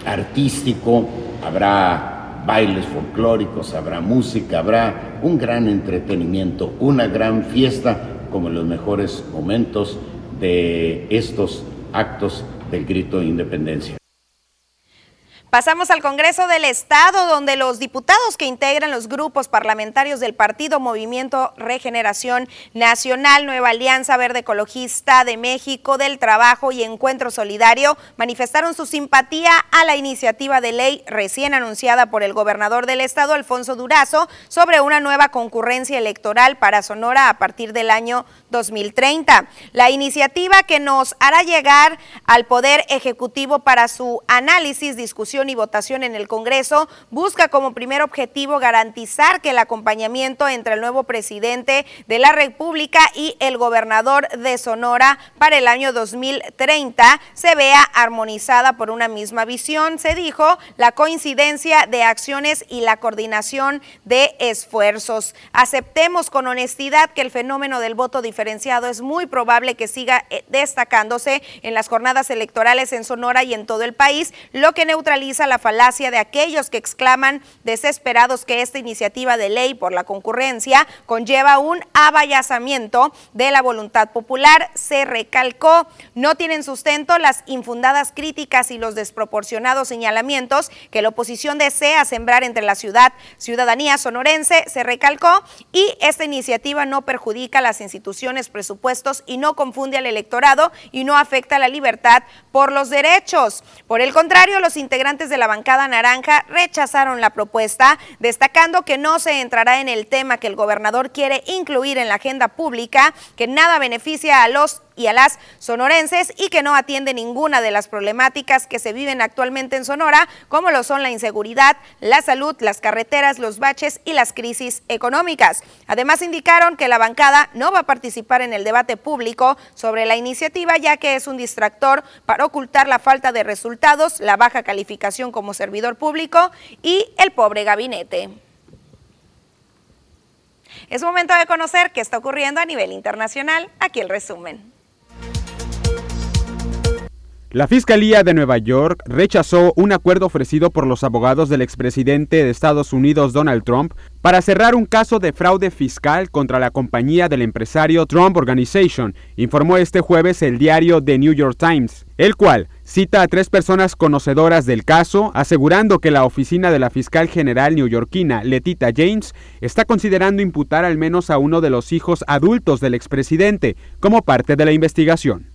artístico, habrá bailes folclóricos, habrá música, habrá un gran entretenimiento, una gran fiesta como en los mejores momentos de estos actos del grito de independencia. Pasamos al Congreso del Estado, donde los diputados que integran los grupos parlamentarios del Partido Movimiento Regeneración Nacional, Nueva Alianza Verde Ecologista de México, del Trabajo y Encuentro Solidario manifestaron su simpatía a la iniciativa de ley recién anunciada por el gobernador del Estado, Alfonso Durazo, sobre una nueva concurrencia electoral para Sonora a partir del año 2030. La iniciativa que nos hará llegar al Poder Ejecutivo para su análisis, discusión y votación en el Congreso busca como primer objetivo garantizar que el acompañamiento entre el nuevo presidente de la República y el gobernador de Sonora para el año 2030 se vea armonizada por una misma visión, se dijo, la coincidencia de acciones y la coordinación de esfuerzos. Aceptemos con honestidad que el fenómeno del voto diferenciado es muy probable que siga eh, destacándose en las jornadas electorales en Sonora y en todo el país, lo que neutraliza la falacia de aquellos que exclaman desesperados que esta iniciativa de ley por la concurrencia conlleva un abayazamiento de la voluntad popular. Se recalcó, no tienen sustento las infundadas críticas y los desproporcionados señalamientos que la oposición desea sembrar entre la ciudad, ciudadanía sonorense, se recalcó, y esta iniciativa no perjudica las instituciones, presupuestos y no confunde al electorado y no afecta la libertad por los derechos. Por el contrario, los integrantes de la bancada naranja rechazaron la propuesta, destacando que no se entrará en el tema que el gobernador quiere incluir en la agenda pública, que nada beneficia a los y a las sonorenses y que no atiende ninguna de las problemáticas que se viven actualmente en Sonora, como lo son la inseguridad, la salud, las carreteras, los baches y las crisis económicas. Además, indicaron que la bancada no va a participar en el debate público sobre la iniciativa, ya que es un distractor para ocultar la falta de resultados, la baja calificación como servidor público y el pobre gabinete. Es momento de conocer qué está ocurriendo a nivel internacional. Aquí el resumen. La Fiscalía de Nueva York rechazó un acuerdo ofrecido por los abogados del expresidente de Estados Unidos Donald Trump para cerrar un caso de fraude fiscal contra la compañía del empresario Trump Organization, informó este jueves el diario The New York Times, el cual cita a tres personas conocedoras del caso, asegurando que la oficina de la fiscal general neoyorquina, Letita James, está considerando imputar al menos a uno de los hijos adultos del expresidente como parte de la investigación.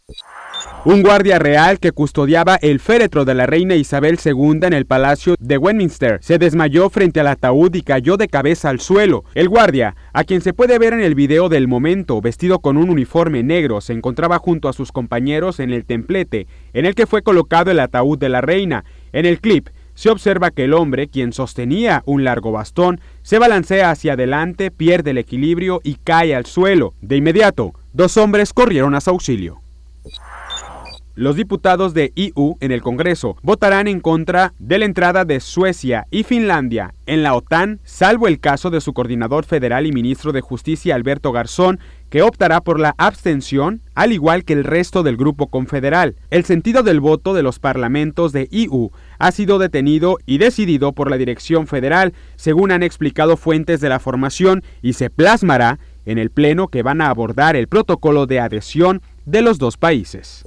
Un guardia real que custodiaba el féretro de la reina Isabel II en el Palacio de Westminster se desmayó frente al ataúd y cayó de cabeza al suelo. El guardia, a quien se puede ver en el video del momento vestido con un uniforme negro, se encontraba junto a sus compañeros en el templete en el que fue colocado el ataúd de la reina. En el clip se observa que el hombre, quien sostenía un largo bastón, se balancea hacia adelante, pierde el equilibrio y cae al suelo. De inmediato, dos hombres corrieron a su auxilio. Los diputados de EU en el Congreso votarán en contra de la entrada de Suecia y Finlandia en la OTAN, salvo el caso de su coordinador federal y ministro de Justicia Alberto Garzón, que optará por la abstención, al igual que el resto del grupo confederal. El sentido del voto de los parlamentos de EU ha sido detenido y decidido por la dirección federal, según han explicado fuentes de la formación, y se plasmará en el pleno que van a abordar el protocolo de adhesión de los dos países.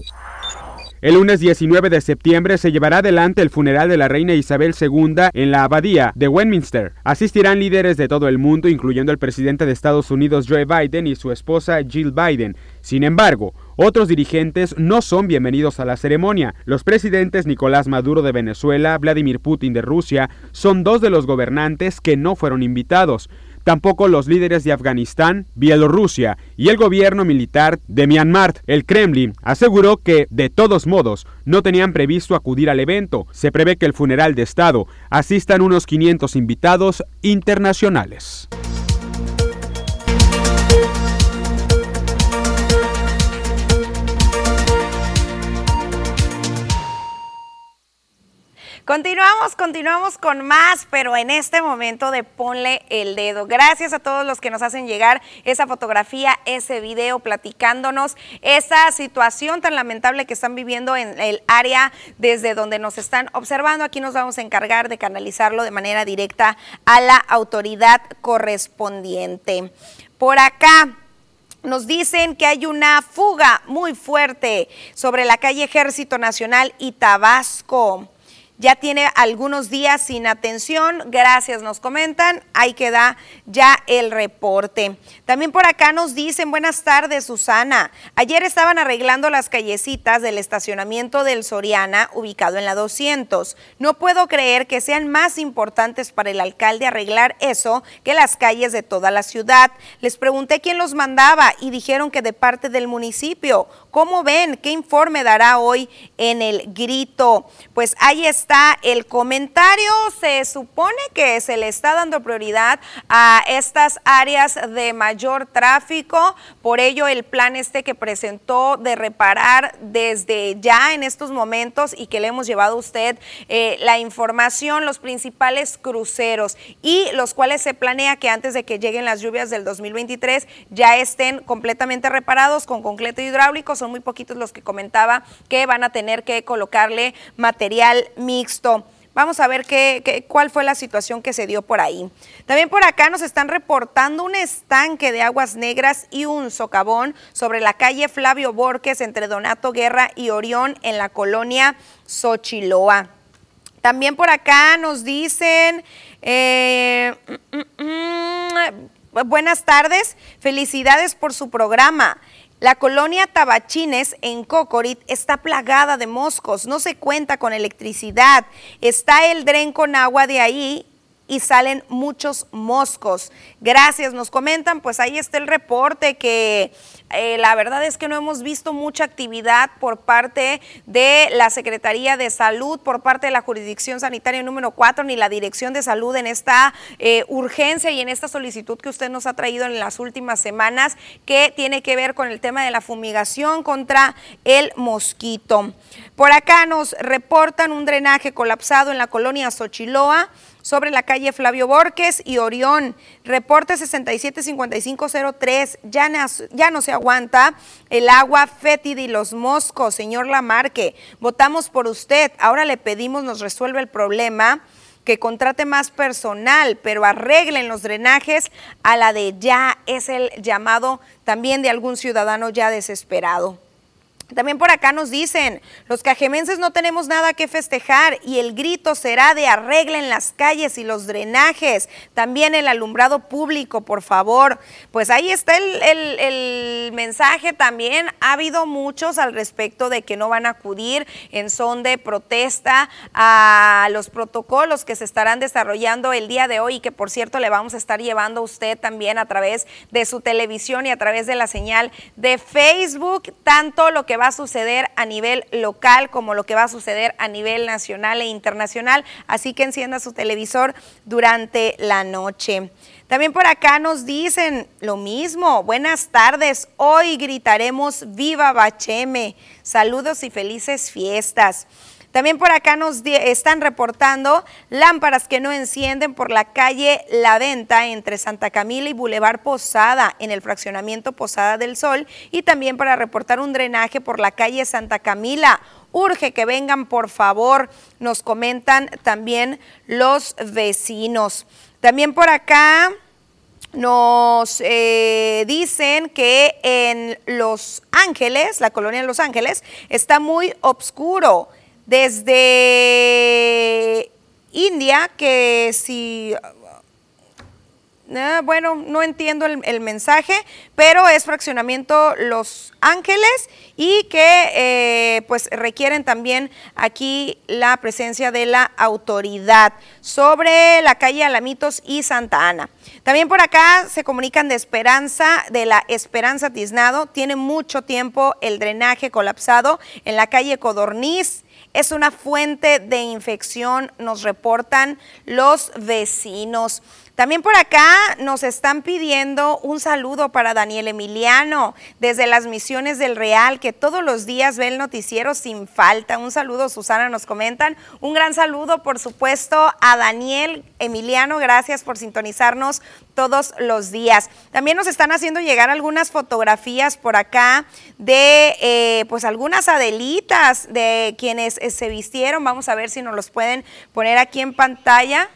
El lunes 19 de septiembre se llevará adelante el funeral de la reina Isabel II en la abadía de Westminster. Asistirán líderes de todo el mundo, incluyendo el presidente de Estados Unidos Joe Biden y su esposa Jill Biden. Sin embargo, otros dirigentes no son bienvenidos a la ceremonia. Los presidentes Nicolás Maduro de Venezuela, Vladimir Putin de Rusia, son dos de los gobernantes que no fueron invitados. Tampoco los líderes de Afganistán, Bielorrusia y el gobierno militar de Myanmar. El Kremlin aseguró que, de todos modos, no tenían previsto acudir al evento. Se prevé que el funeral de Estado asistan unos 500 invitados internacionales. Continuamos, continuamos con más, pero en este momento de ponle el dedo. Gracias a todos los que nos hacen llegar esa fotografía, ese video, platicándonos esa situación tan lamentable que están viviendo en el área desde donde nos están observando. Aquí nos vamos a encargar de canalizarlo de manera directa a la autoridad correspondiente. Por acá, nos dicen que hay una fuga muy fuerte sobre la calle Ejército Nacional y Tabasco ya tiene algunos días sin atención. Gracias, nos comentan. Ahí queda ya el reporte. También por acá nos dicen, buenas tardes, Susana. Ayer estaban arreglando las callecitas del estacionamiento del Soriana, ubicado en la 200. No puedo creer que sean más importantes para el alcalde arreglar eso que las calles de toda la ciudad. Les pregunté quién los mandaba y dijeron que de parte del municipio. ¿Cómo ven? ¿Qué informe dará hoy en el grito? Pues ahí está el comentario. Se supone que se le está dando prioridad a estas áreas de mayor tráfico. Por ello, el plan este que presentó de reparar desde ya en estos momentos y que le hemos llevado a usted eh, la información, los principales cruceros y los cuales se planea que antes de que lleguen las lluvias del 2023 ya estén completamente reparados con concreto hidráulico son muy poquitos los que comentaba que van a tener que colocarle material mixto. Vamos a ver qué, cuál fue la situación que se dio por ahí. También por acá nos están reportando un estanque de aguas negras y un socavón sobre la calle Flavio Borges entre Donato Guerra y Orión en la colonia Xochiloa. También por acá nos dicen, eh, mm, mm, mm, buenas tardes, felicidades por su programa. La colonia Tabachines en Cocorit está plagada de moscos, no se cuenta con electricidad, está el dren con agua de ahí y salen muchos moscos. Gracias, nos comentan, pues ahí está el reporte que eh, la verdad es que no hemos visto mucha actividad por parte de la Secretaría de Salud, por parte de la jurisdicción sanitaria número 4, ni la Dirección de Salud en esta eh, urgencia y en esta solicitud que usted nos ha traído en las últimas semanas, que tiene que ver con el tema de la fumigación contra el mosquito. Por acá nos reportan un drenaje colapsado en la colonia Xochiloa sobre la calle Flavio Borges y Orión. Reporte 675503. Ya no, ya no se aguanta el agua fétida y los moscos, señor Lamarque. Votamos por usted. Ahora le pedimos nos resuelva el problema que contrate más personal, pero arreglen los drenajes a la de ya. Es el llamado también de algún ciudadano ya desesperado. También por acá nos dicen, los cajemenses no tenemos nada que festejar y el grito será de arreglen las calles y los drenajes, también el alumbrado público, por favor. Pues ahí está el, el, mensaje también. Ha habido muchos al respecto de que no van a acudir en son de protesta a los protocolos que se estarán desarrollando el día de hoy y que por cierto le vamos a estar llevando a usted también a través de su televisión y a través de la señal de Facebook, tanto lo que va a suceder a nivel local como lo que va a suceder a nivel nacional e internacional. Así que encienda su televisor durante la noche. También por acá nos dicen lo mismo. Buenas tardes. Hoy gritaremos Viva Bacheme. Saludos y felices fiestas. También por acá nos están reportando lámparas que no encienden por la calle La Venta entre Santa Camila y Boulevard Posada en el fraccionamiento Posada del Sol y también para reportar un drenaje por la calle Santa Camila. Urge que vengan, por favor, nos comentan también los vecinos. También por acá nos eh, dicen que en Los Ángeles, la colonia de Los Ángeles, está muy oscuro. Desde India, que si Ah, bueno, no entiendo el, mensaje, pero es fraccionamiento Los Ángeles y que eh, pues requieren también aquí la presencia de la autoridad sobre la calle Alamitos y Santa Ana. También por acá se comunican de Esperanza, de la Esperanza Tiznado. Tiene mucho tiempo el drenaje colapsado en la calle Codorniz. Es una fuente de infección, nos reportan los vecinos. También por acá nos están pidiendo un saludo para Daniel Emiliano desde las misiones del Real, que todos los días ve el noticiero sin falta. Un saludo, Susana, nos comentan. Un gran saludo, por supuesto, a Daniel Emiliano. Gracias por sintonizarnos todos los días. También nos están haciendo llegar algunas fotografías por acá de eh, pues algunas adelitas de quienes eh, se vistieron. Vamos a ver si nos los pueden poner aquí en pantalla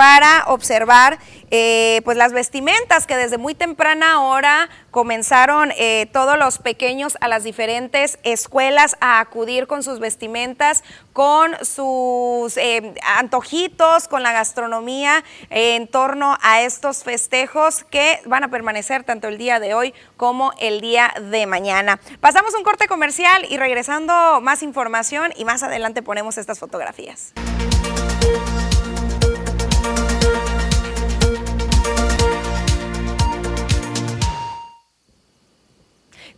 para observar eh, pues las vestimentas que desde muy temprana hora comenzaron eh, todos los pequeños a las diferentes escuelas a acudir con sus vestimentas, con sus eh, antojitos, con la gastronomía en torno a estos festejos que van a permanecer tanto el día de hoy como el día de mañana. Pasamos un corte comercial y regresando más información y más adelante ponemos estas fotografías.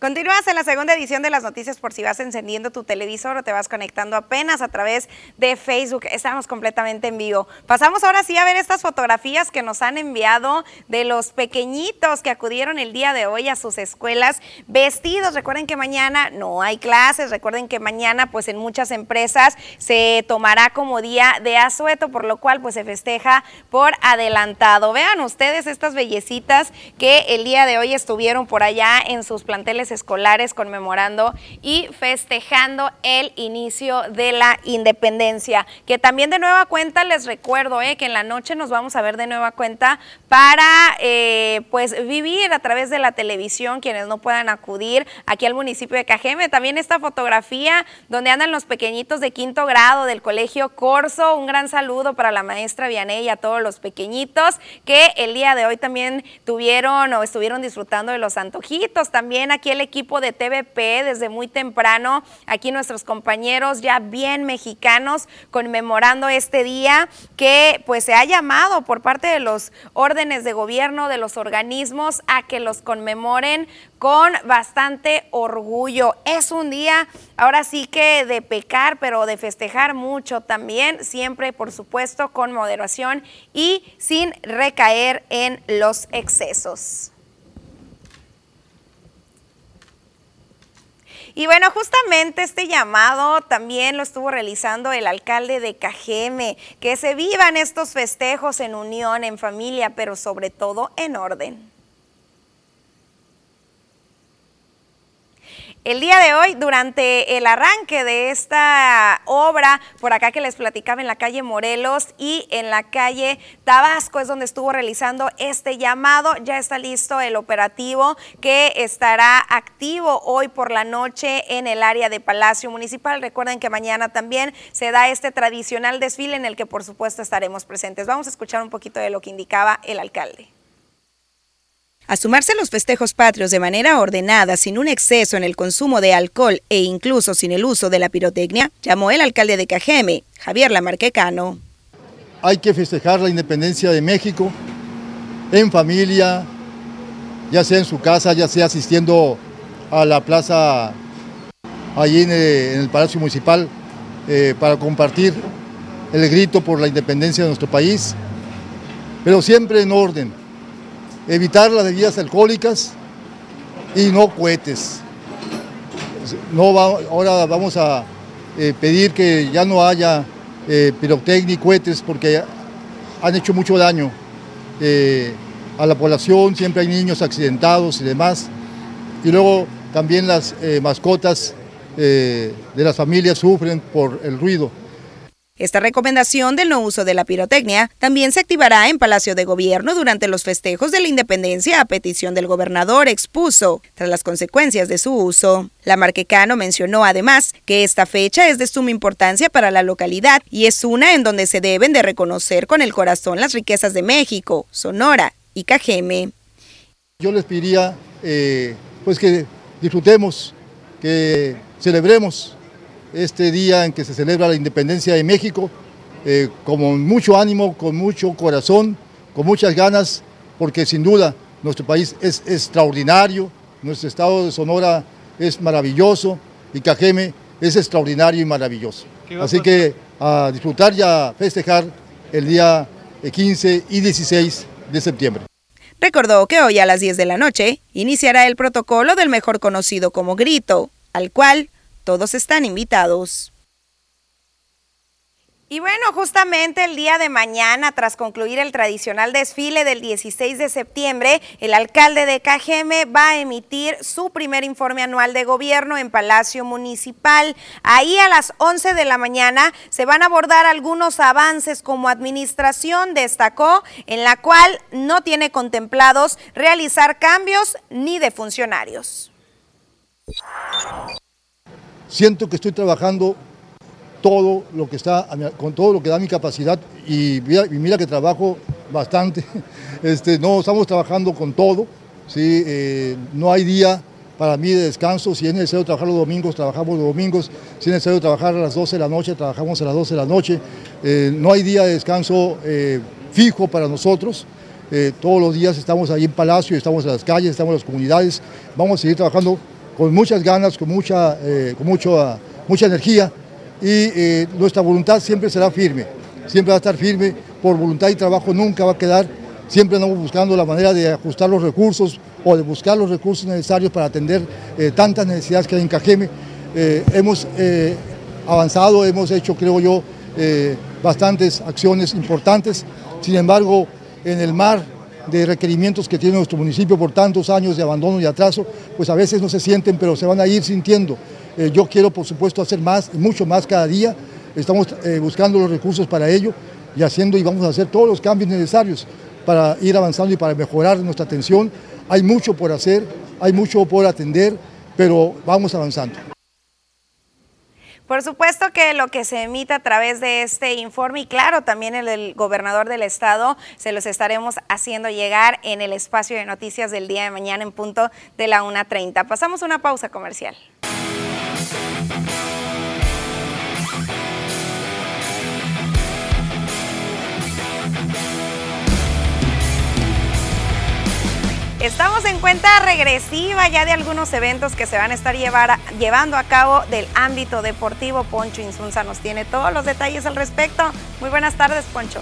Continúas en la segunda edición de las noticias por si vas encendiendo tu televisor o te vas conectando apenas a través de Facebook. Estamos completamente en vivo. Pasamos ahora sí a ver estas fotografías que nos han enviado de los pequeñitos que acudieron el día de hoy a sus escuelas vestidos. Recuerden que mañana no hay clases. Recuerden que mañana pues en muchas empresas se tomará como día de asueto, por lo cual pues se festeja por adelantado. Vean ustedes estas bellecitas que el día de hoy estuvieron por allá en sus planteles escolares conmemorando y festejando el inicio de la independencia. Que también de nueva cuenta les recuerdo eh, que en la noche nos vamos a ver de nueva cuenta para eh, pues vivir a través de la televisión quienes no puedan acudir aquí al municipio de Cajeme. También esta fotografía donde andan los pequeñitos de quinto grado del colegio Corso. Un gran saludo para la maestra Vianey y a todos los pequeñitos que el día de hoy también tuvieron o estuvieron disfrutando de los antojitos. También aquí el equipo de TVP desde muy temprano, aquí nuestros compañeros ya bien mexicanos conmemorando este día que pues se ha llamado por parte de los órdenes de gobierno, de los organismos a que los conmemoren con bastante orgullo. Es un día ahora sí que de pecar, pero de festejar mucho también, siempre por supuesto con moderación y sin recaer en los excesos. Y bueno, justamente este llamado también lo estuvo realizando el alcalde de Cajeme, que se vivan estos festejos en unión, en familia, pero sobre todo en orden. El día de hoy, durante el arranque de esta obra, por acá que les platicaba en la calle Morelos y en la calle Tabasco, es donde estuvo realizando este llamado. Ya está listo el operativo que estará activo hoy por la noche en el área de Palacio Municipal. Recuerden que mañana también se da este tradicional desfile en el que por supuesto estaremos presentes. Vamos a escuchar un poquito de lo que indicaba el alcalde. A sumarse los festejos patrios de manera ordenada, sin un exceso en el consumo de alcohol e incluso sin el uso de la pirotecnia, llamó el alcalde de Cajeme, Javier Lamarquecano. Hay que festejar la independencia de México en familia, ya sea en su casa, ya sea asistiendo a la plaza allí en eh, el, Palacio Municipal eh, para compartir el grito por la independencia de nuestro país, pero siempre en orden evitar las bebidas alcohólicas y no cohetes. No ahora vamos a eh, pedir que ya no haya eh, pirotecnia y cohetes porque han hecho mucho daño eh, a la población, siempre hay niños accidentados y demás. Y luego también las mascotas de las familias sufren por el ruido. Esta recomendación del no uso de la pirotecnia también se activará en Palacio de Gobierno durante los festejos de la independencia a petición del gobernador expuso, tras las consecuencias de su uso. La Marquecano mencionó además que esta fecha es de suma importancia para la localidad y es una en donde se deben de reconocer con el corazón las riquezas de México, Sonora y Cajeme. Yo les pediría eh, pues que disfrutemos, que celebremos este día en que se celebra la independencia de México, eh, con mucho ánimo, con mucho corazón, con muchas ganas, porque sin duda nuestro país es extraordinario, nuestro estado de Sonora es maravilloso y Cajeme es extraordinario y maravilloso. Así que a disfrutar y a festejar el día 15 y 16 de septiembre. Recordó que hoy a las 10 de la noche iniciará el protocolo del mejor conocido como grito, al cual todos están invitados. Y bueno, justamente el día de mañana, tras concluir el tradicional desfile del 16 de septiembre, el alcalde de Cajeme va a emitir su primer informe anual de gobierno en Palacio Municipal. Ahí a las 11 de la mañana se van a abordar algunos avances como administración, destacó, en la cual no tiene contemplados realizar cambios ni de funcionarios. Siento que estoy trabajando todo lo que está, con todo lo que da mi capacidad y mira, que trabajo bastante. [LAUGHS] Este, no, estamos trabajando con todo, ¿sí? Eh, no hay día para mí de descanso, si es necesario trabajar los domingos, trabajamos los domingos, si es necesario trabajar a las 12 de la noche, trabajamos a las 12 de la noche. Eh, no hay día de descanso eh, fijo para nosotros. todos los días estamos ahí en Palacio, estamos en las calles, estamos en las comunidades. Vamos a seguir trabajando con muchas ganas, con mucha, con mucho, mucha energía. Y eh, nuestra voluntad siempre será firme, siempre va a estar firme, por voluntad y trabajo nunca va a quedar, siempre andamos buscando la manera de ajustar los recursos o de buscar los recursos necesarios para atender eh, tantas necesidades que hay en Cajeme. Eh, hemos avanzado, hemos hecho, creo yo, bastantes acciones importantes, sin embargo, en el mar de requerimientos que tiene nuestro municipio por tantos años de abandono y atraso, pues a veces no se sienten, pero se van a ir sintiendo. Eh, yo quiero, por supuesto, hacer más mucho más cada día. Estamos eh, buscando los recursos para ello y haciendo y vamos a hacer todos los cambios necesarios para ir avanzando y para mejorar nuestra atención. Hay mucho por hacer, hay mucho por atender, pero vamos avanzando. Por supuesto que lo que se emita a través de este informe y claro, también el, el, gobernador del estado, se los estaremos haciendo llegar en el espacio de noticias del día de mañana en punto de la 1.30. Pasamos una pausa comercial. Estamos en cuenta regresiva ya de algunos eventos que se van a estar llevando a cabo del ámbito deportivo. Poncho Insunza nos tiene todos los detalles al respecto. Muy buenas tardes, Poncho.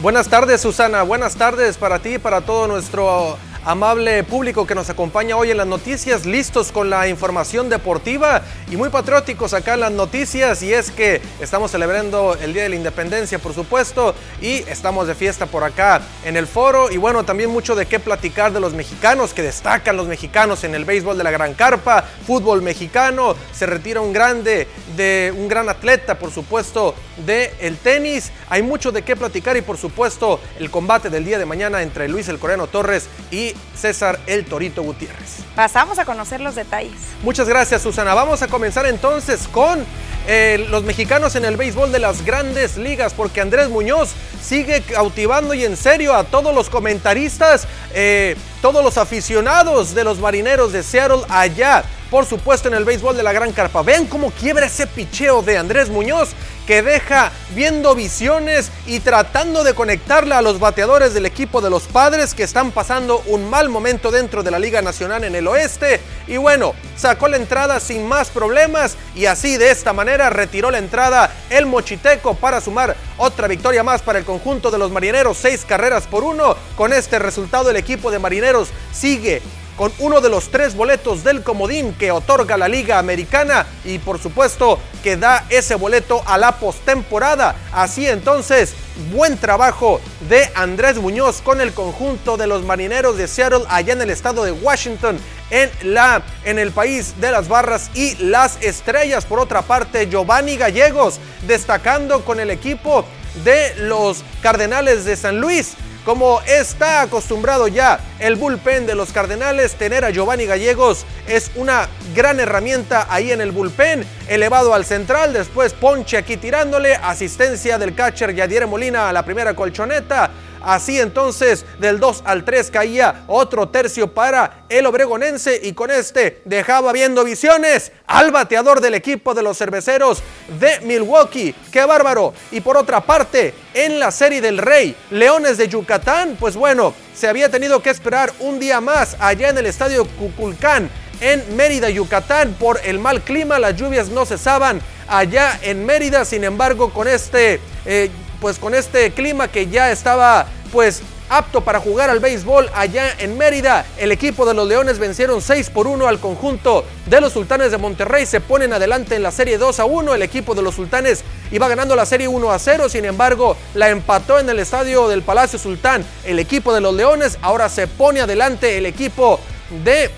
Buenas tardes, Susana. Buenas tardes para ti y para todo nuestro amable público que nos acompaña hoy en las noticias, listos con la información deportiva y muy patrióticos acá en las noticias. Y es que estamos celebrando el Día de la Independencia, por supuesto, y estamos de fiesta por acá en el foro. Y bueno, también mucho de qué platicar de los mexicanos que destacan los mexicanos en el béisbol de la Gran Carpa, fútbol mexicano, se retira un grande de un gran atleta, por supuesto, de el tenis. Hay mucho de qué platicar y por supuesto el combate del día de mañana entre Luis el Coreano Torres y César el Torito Gutiérrez. Pasamos a conocer los detalles. Muchas gracias Susana. Vamos a comenzar entonces con eh, los mexicanos en el béisbol de las grandes ligas porque Andrés Muñoz sigue cautivando y en serio a todos los comentaristas, eh, todos los aficionados de los marineros de Seattle allá por supuesto en el béisbol de la Gran Carpa. Vean cómo quiebra ese picheo de Andrés Muñoz que deja viendo visiones y tratando de conectarle a los bateadores del equipo de los padres que están pasando un mal momento dentro de la Liga Nacional en el oeste. Y bueno, sacó la entrada sin más problemas y así de esta manera retiró la entrada el Mochiteco para sumar otra victoria más para el conjunto de los marineros, seis carreras por uno. Con este resultado el equipo de marineros sigue con uno de los tres boletos del comodín que otorga la Liga Americana y por supuesto que da ese boleto a la postemporada. Así entonces, buen trabajo de Andrés Muñoz con el conjunto de los marineros de Seattle allá en el estado de Washington en, la, en el país de las barras y las estrellas. Por otra parte, Giovanni Gallegos destacando con el equipo de los Cardenales de San Luis. Como está acostumbrado ya el bullpen de los Cardenales, tener a Giovanni Gallegos es una gran herramienta ahí en el bullpen, elevado al central, después ponche aquí tirándole, asistencia del catcher Yadier Molina a la primera colchoneta, Así entonces del 2 al 3 caía otro tercio para el obregonense y con este dejaba viendo visiones al bateador del equipo de los cerveceros de Milwaukee. ¡Qué bárbaro! Y por otra parte, en la serie del Rey, Leones de Yucatán, pues bueno, se había tenido que esperar un día más allá en el estadio Cuculcán en Mérida, Yucatán, por el mal clima, las lluvias no cesaban allá en Mérida, sin embargo, con este eh, pues con este clima que ya estaba pues apto para jugar al béisbol allá en Mérida. El equipo de los Leones vencieron 6 por 1 al conjunto de los Sultanes de Monterrey. Se ponen adelante en la serie 2 a 1. El equipo de los Sultanes iba ganando la serie 1 a 0. Sin embargo, la empató en el estadio del Palacio Sultán. El equipo de los Leones ahora se pone adelante el equipo de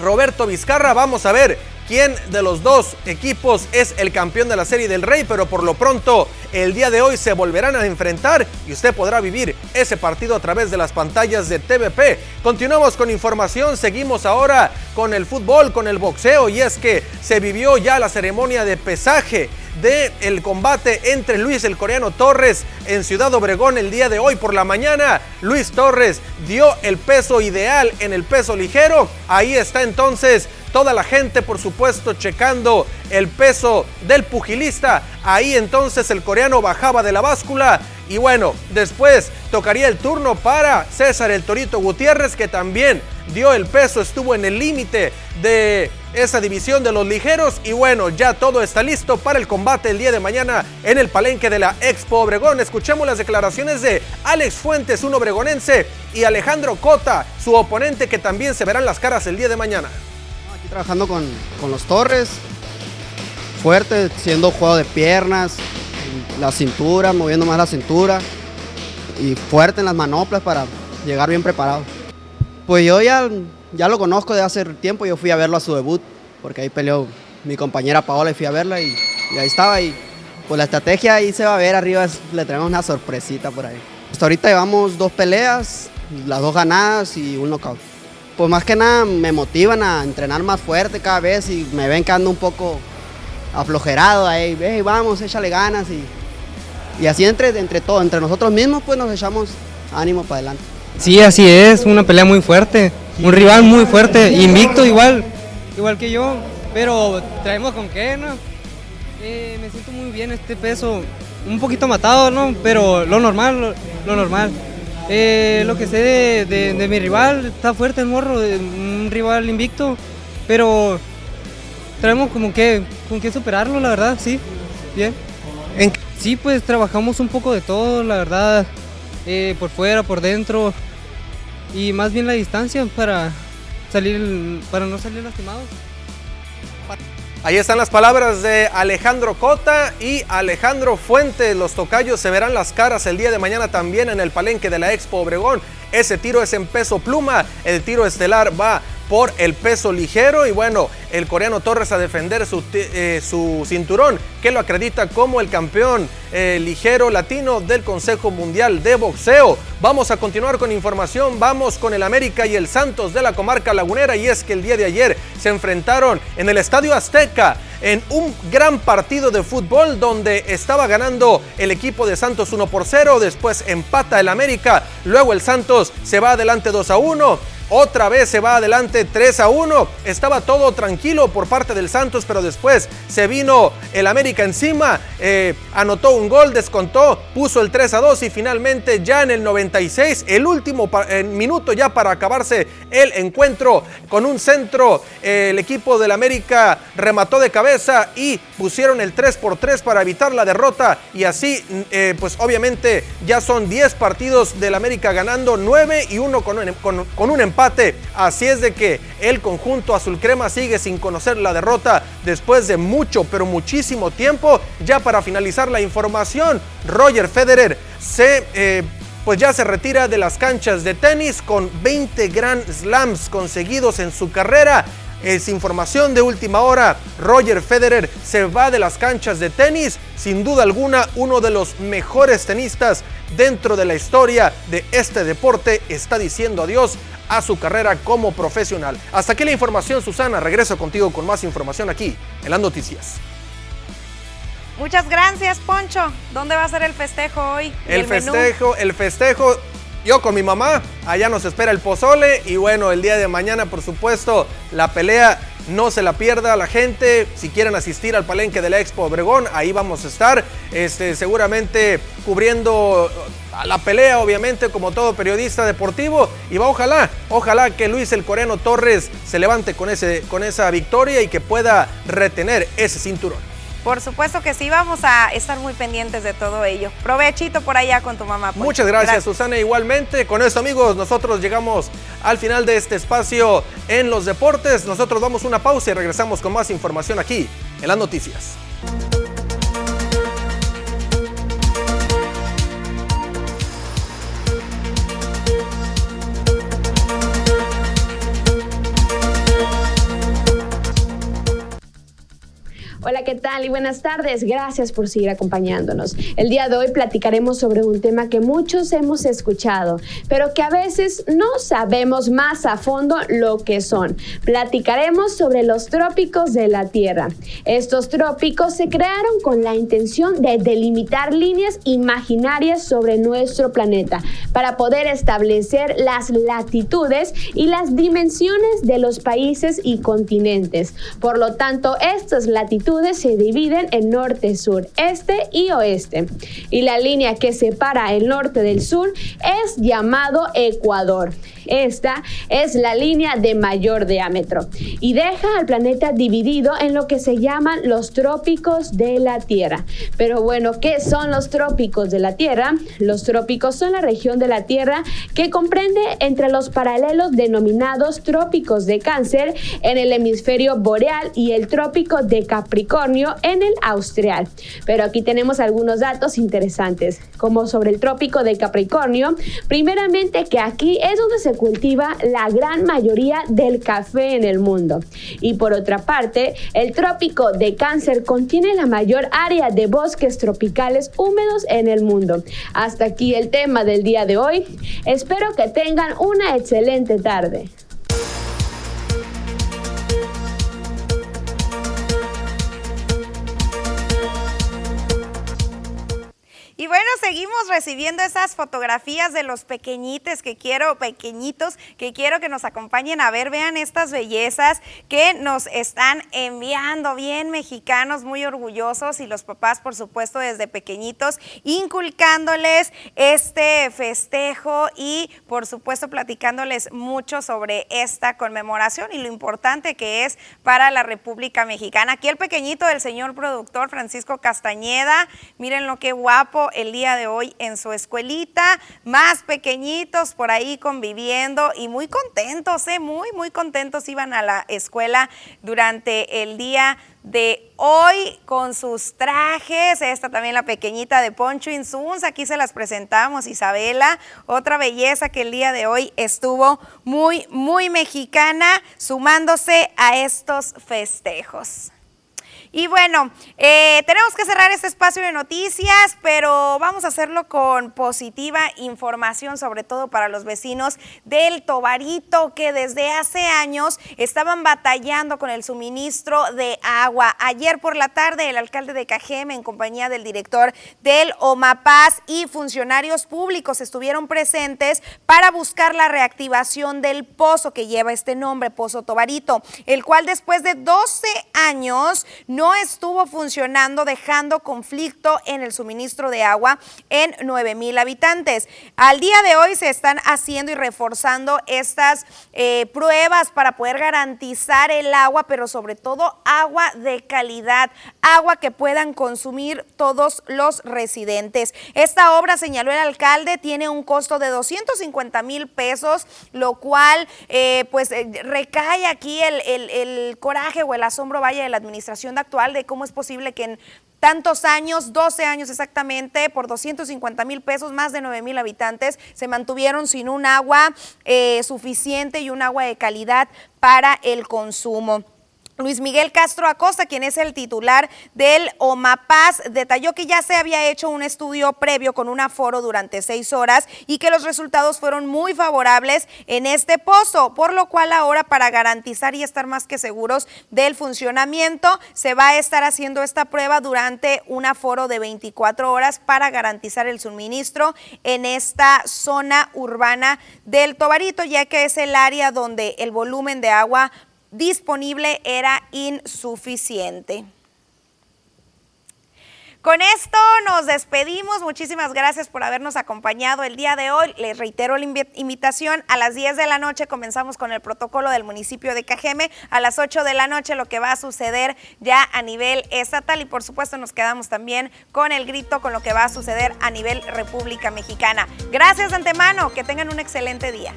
Roberto Vizcarra. Vamos a ver quién de los dos equipos es el campeón de la Serie del Rey, pero por lo pronto el día de hoy se volverán a enfrentar y usted podrá vivir ese partido a través de las pantallas de TVP. Continuamos con información, seguimos ahora con el fútbol, con el boxeo y es que se vivió ya la ceremonia de pesaje del el combate entre Luis el coreano Torres en Ciudad Obregón el día de hoy por la mañana. Luis Torres dio el peso ideal en el peso ligero. Ahí está entonces toda la gente, por supuesto, checando el peso del pugilista. Ahí entonces el coreano bajaba de la báscula. Y bueno, después tocaría el turno para César el Torito Gutiérrez, que también dio el peso, estuvo en el límite de esa división de los ligeros. Y bueno, ya todo está listo para el combate el día de mañana en el palenque de la Expo Obregón. Escuchemos las declaraciones de Alex Fuentes, un obregonense, y Alejandro Cota, su oponente, que también se verán las caras el día de mañana trabajando con, los Torres, fuerte, siendo juego de piernas, la cintura, moviendo más la cintura y fuerte en las manoplas para llegar bien preparado. Pues yo ya, ya lo conozco de hace tiempo, yo fui a verlo a su debut, porque ahí peleó mi compañera Paola y fui a verla y, ahí estaba. Y pues la estrategia ahí se va a ver, arriba le traemos una sorpresita por ahí. Hasta ahorita llevamos dos peleas, las dos ganadas y un knockout pues más que nada me motivan a entrenar más fuerte cada vez y me ven que ando un poco aflojerado ahí, hey, vamos, échale ganas y, y así entre, entre todos, entre nosotros mismos pues nos echamos ánimo para adelante. Sí, así es, una pelea muy fuerte, un rival muy fuerte, invicto igual, igual que yo, pero traemos con qué, ¿no? Eh, me siento muy bien este peso, un poquito matado, ¿no? Pero lo normal, lo normal. Eh, lo que sé de, mi rival, está fuerte el morro, un rival invicto, pero traemos como que con qué superarlo, la verdad, sí, bien. Sí, pues trabajamos un poco de todo, la verdad, eh, por fuera, por dentro, y más bien la distancia para salir, para no salir lastimados. Ahí están las palabras de Alejandro Cota y Alejandro Fuente. Los tocayos se verán las caras el día de mañana también en el palenque de la Expo Obregón. Ese tiro es en peso pluma. El tiro estelar va por el peso ligero. Y bueno, el coreano Torres a defender su, eh, su cinturón que lo acredita como el campeón eh, ligero latino del Consejo Mundial de Boxeo. Vamos a continuar con información, vamos con el América y el Santos de la comarca lagunera. Y es que el día de ayer se enfrentaron en el Estadio Azteca en un gran partido de fútbol donde estaba ganando el equipo de Santos 1 por 0, después empata el América, luego el Santos se va adelante 2 a 1 otra vez se va adelante 3 a 1. Estaba todo tranquilo por parte del Santos, pero después se vino el América encima. Eh, anotó un gol, descontó, puso el 3 a 2 y finalmente ya en el 96, el último minuto ya para acabarse el encuentro con un centro. Eh, el equipo del América remató de cabeza y pusieron el 3 por 3 para evitar la derrota. Y así, eh, pues obviamente ya son 10 partidos del América ganando 9 y 1 con, con un empate Así es de que el conjunto azul crema sigue sin conocer la derrota después de mucho, pero muchísimo tiempo. Ya para finalizar la información, Roger Federer se... Eh, pues ya se retira de las canchas de tenis con 20 Grand Slams conseguidos en su carrera. Es información de última hora. Roger Federer se va de las canchas de tenis. Sin duda alguna, uno de los mejores tenistas dentro de la historia de este deporte está diciendo adiós a su carrera como profesional. Hasta aquí la información, Susana. Regreso contigo con más información aquí en las noticias. Muchas gracias, Poncho. ¿Dónde va a ser el festejo hoy? El, festejo, el festejo yo con mi mamá, allá nos espera el pozole y bueno, el día de mañana por supuesto la pelea no se la pierda la gente, si quieren asistir al palenque de la Expo Obregón, ahí vamos a estar, este, seguramente cubriendo a la pelea, obviamente, como todo periodista deportivo. Y va, ojalá, ojalá que Luis el Coreano Torres se levante con, ese, con esa victoria y que pueda retener ese cinturón. Por supuesto que sí, vamos a estar muy pendientes de todo ello. Provechito por allá con tu mamá. Muchas gracias, Susana. Igualmente, con esto, amigos, nosotros llegamos al final de este espacio en los deportes. Nosotros damos una pausa y regresamos con más información aquí en las noticias. Hola, ¿qué tal? Y buenas tardes. Gracias por seguir acompañándonos. El día de hoy platicaremos sobre un tema que muchos hemos escuchado, pero que a veces no sabemos más a fondo lo que son. Platicaremos sobre los trópicos de la Tierra. Estos trópicos se crearon con la intención de delimitar líneas imaginarias sobre nuestro planeta para poder establecer las latitudes y las dimensiones de los países y continentes. Por lo tanto, estas latitudes se dividen en norte, sur, este y oeste. Y la línea que separa el norte del sur es llamado Ecuador. Esta es la línea de mayor diámetro y deja al planeta dividido en lo que se llaman los trópicos de la Tierra. Pero bueno, ¿qué son los trópicos de la Tierra? Los trópicos son la región de la Tierra que comprende entre los paralelos denominados trópicos de Cáncer en el hemisferio boreal y el trópico de Capricornio en el austral. Pero aquí tenemos algunos datos interesantes, como sobre el trópico de Capricornio. Primeramente que aquí es donde se cultiva la gran mayoría del café en el mundo. Y por otra parte, el trópico de cáncer contiene la mayor área de bosques tropicales húmedos en el mundo. Hasta aquí el tema del día de hoy. Espero que tengan una excelente tarde. Seguimos recibiendo esas fotografías de los pequeñitos que quiero, pequeñitos, que quiero que nos acompañen a ver. Vean estas bellezas que nos están enviando, bien mexicanos, muy orgullosos y los papás, por supuesto, desde pequeñitos, inculcándoles este festejo y, por supuesto, platicándoles mucho sobre esta conmemoración y lo importante que es para la República Mexicana. Aquí el pequeñito del señor productor Francisco Castañeda, miren lo que guapo el día de hoy en su escuelita, más pequeñitos por ahí conviviendo y muy contentos, ¿eh? muy, muy contentos iban a la escuela durante el día de hoy con sus trajes. Esta también la pequeñita de Poncho Insuns. Aquí se las presentamos, Isabela. Otra belleza que el día de hoy estuvo muy, muy mexicana, sumándose a estos festejos. Y bueno, eh, tenemos que cerrar este espacio de noticias, pero vamos a hacerlo con positiva información, sobre todo para los vecinos del Tobarito, que desde hace años estaban batallando con el suministro de agua. Ayer por la tarde, el alcalde de Cajeme, en compañía del director del OMAPAS y funcionarios públicos, estuvieron presentes para buscar la reactivación del pozo que lleva este nombre, Pozo Tobarito, el cual después de 12 años no no estuvo funcionando, dejando conflicto en el suministro de agua en 9 mil habitantes. Al día de hoy se están haciendo y reforzando estas eh, pruebas para poder garantizar el agua, pero sobre todo agua de calidad, agua que puedan consumir todos los residentes. Esta obra, señaló el alcalde, tiene un costo de 250 mil pesos, lo cual eh, pues eh, recae aquí el, el, coraje o el asombro, vaya, de la administración de de cómo es posible que en tantos años, 12 años exactamente, por 250 mil pesos, más de 9 mil habitantes se mantuvieron sin un agua eh, suficiente y un agua de calidad para el consumo. Luis Miguel Castro Acosta, quien es el titular del OMAPAS, detalló que ya se había hecho un estudio previo con un aforo durante seis horas y que los resultados fueron muy favorables en este pozo, por lo cual ahora para garantizar y estar más que seguros del funcionamiento, se va a estar haciendo esta prueba durante un aforo de 24 horas para garantizar el suministro en esta zona urbana del Tobarito, ya que es el área donde el volumen de agua disponible era insuficiente. Con esto nos despedimos. Muchísimas gracias por habernos acompañado el día de hoy. Les reitero la invitación. A las 10 de la noche comenzamos con el protocolo del municipio de Cajeme. A las 8 de la noche lo que va a suceder ya a nivel estatal. Y por supuesto nos quedamos también con el grito con lo que va a suceder a nivel República Mexicana. Gracias de antemano. Que tengan un excelente día.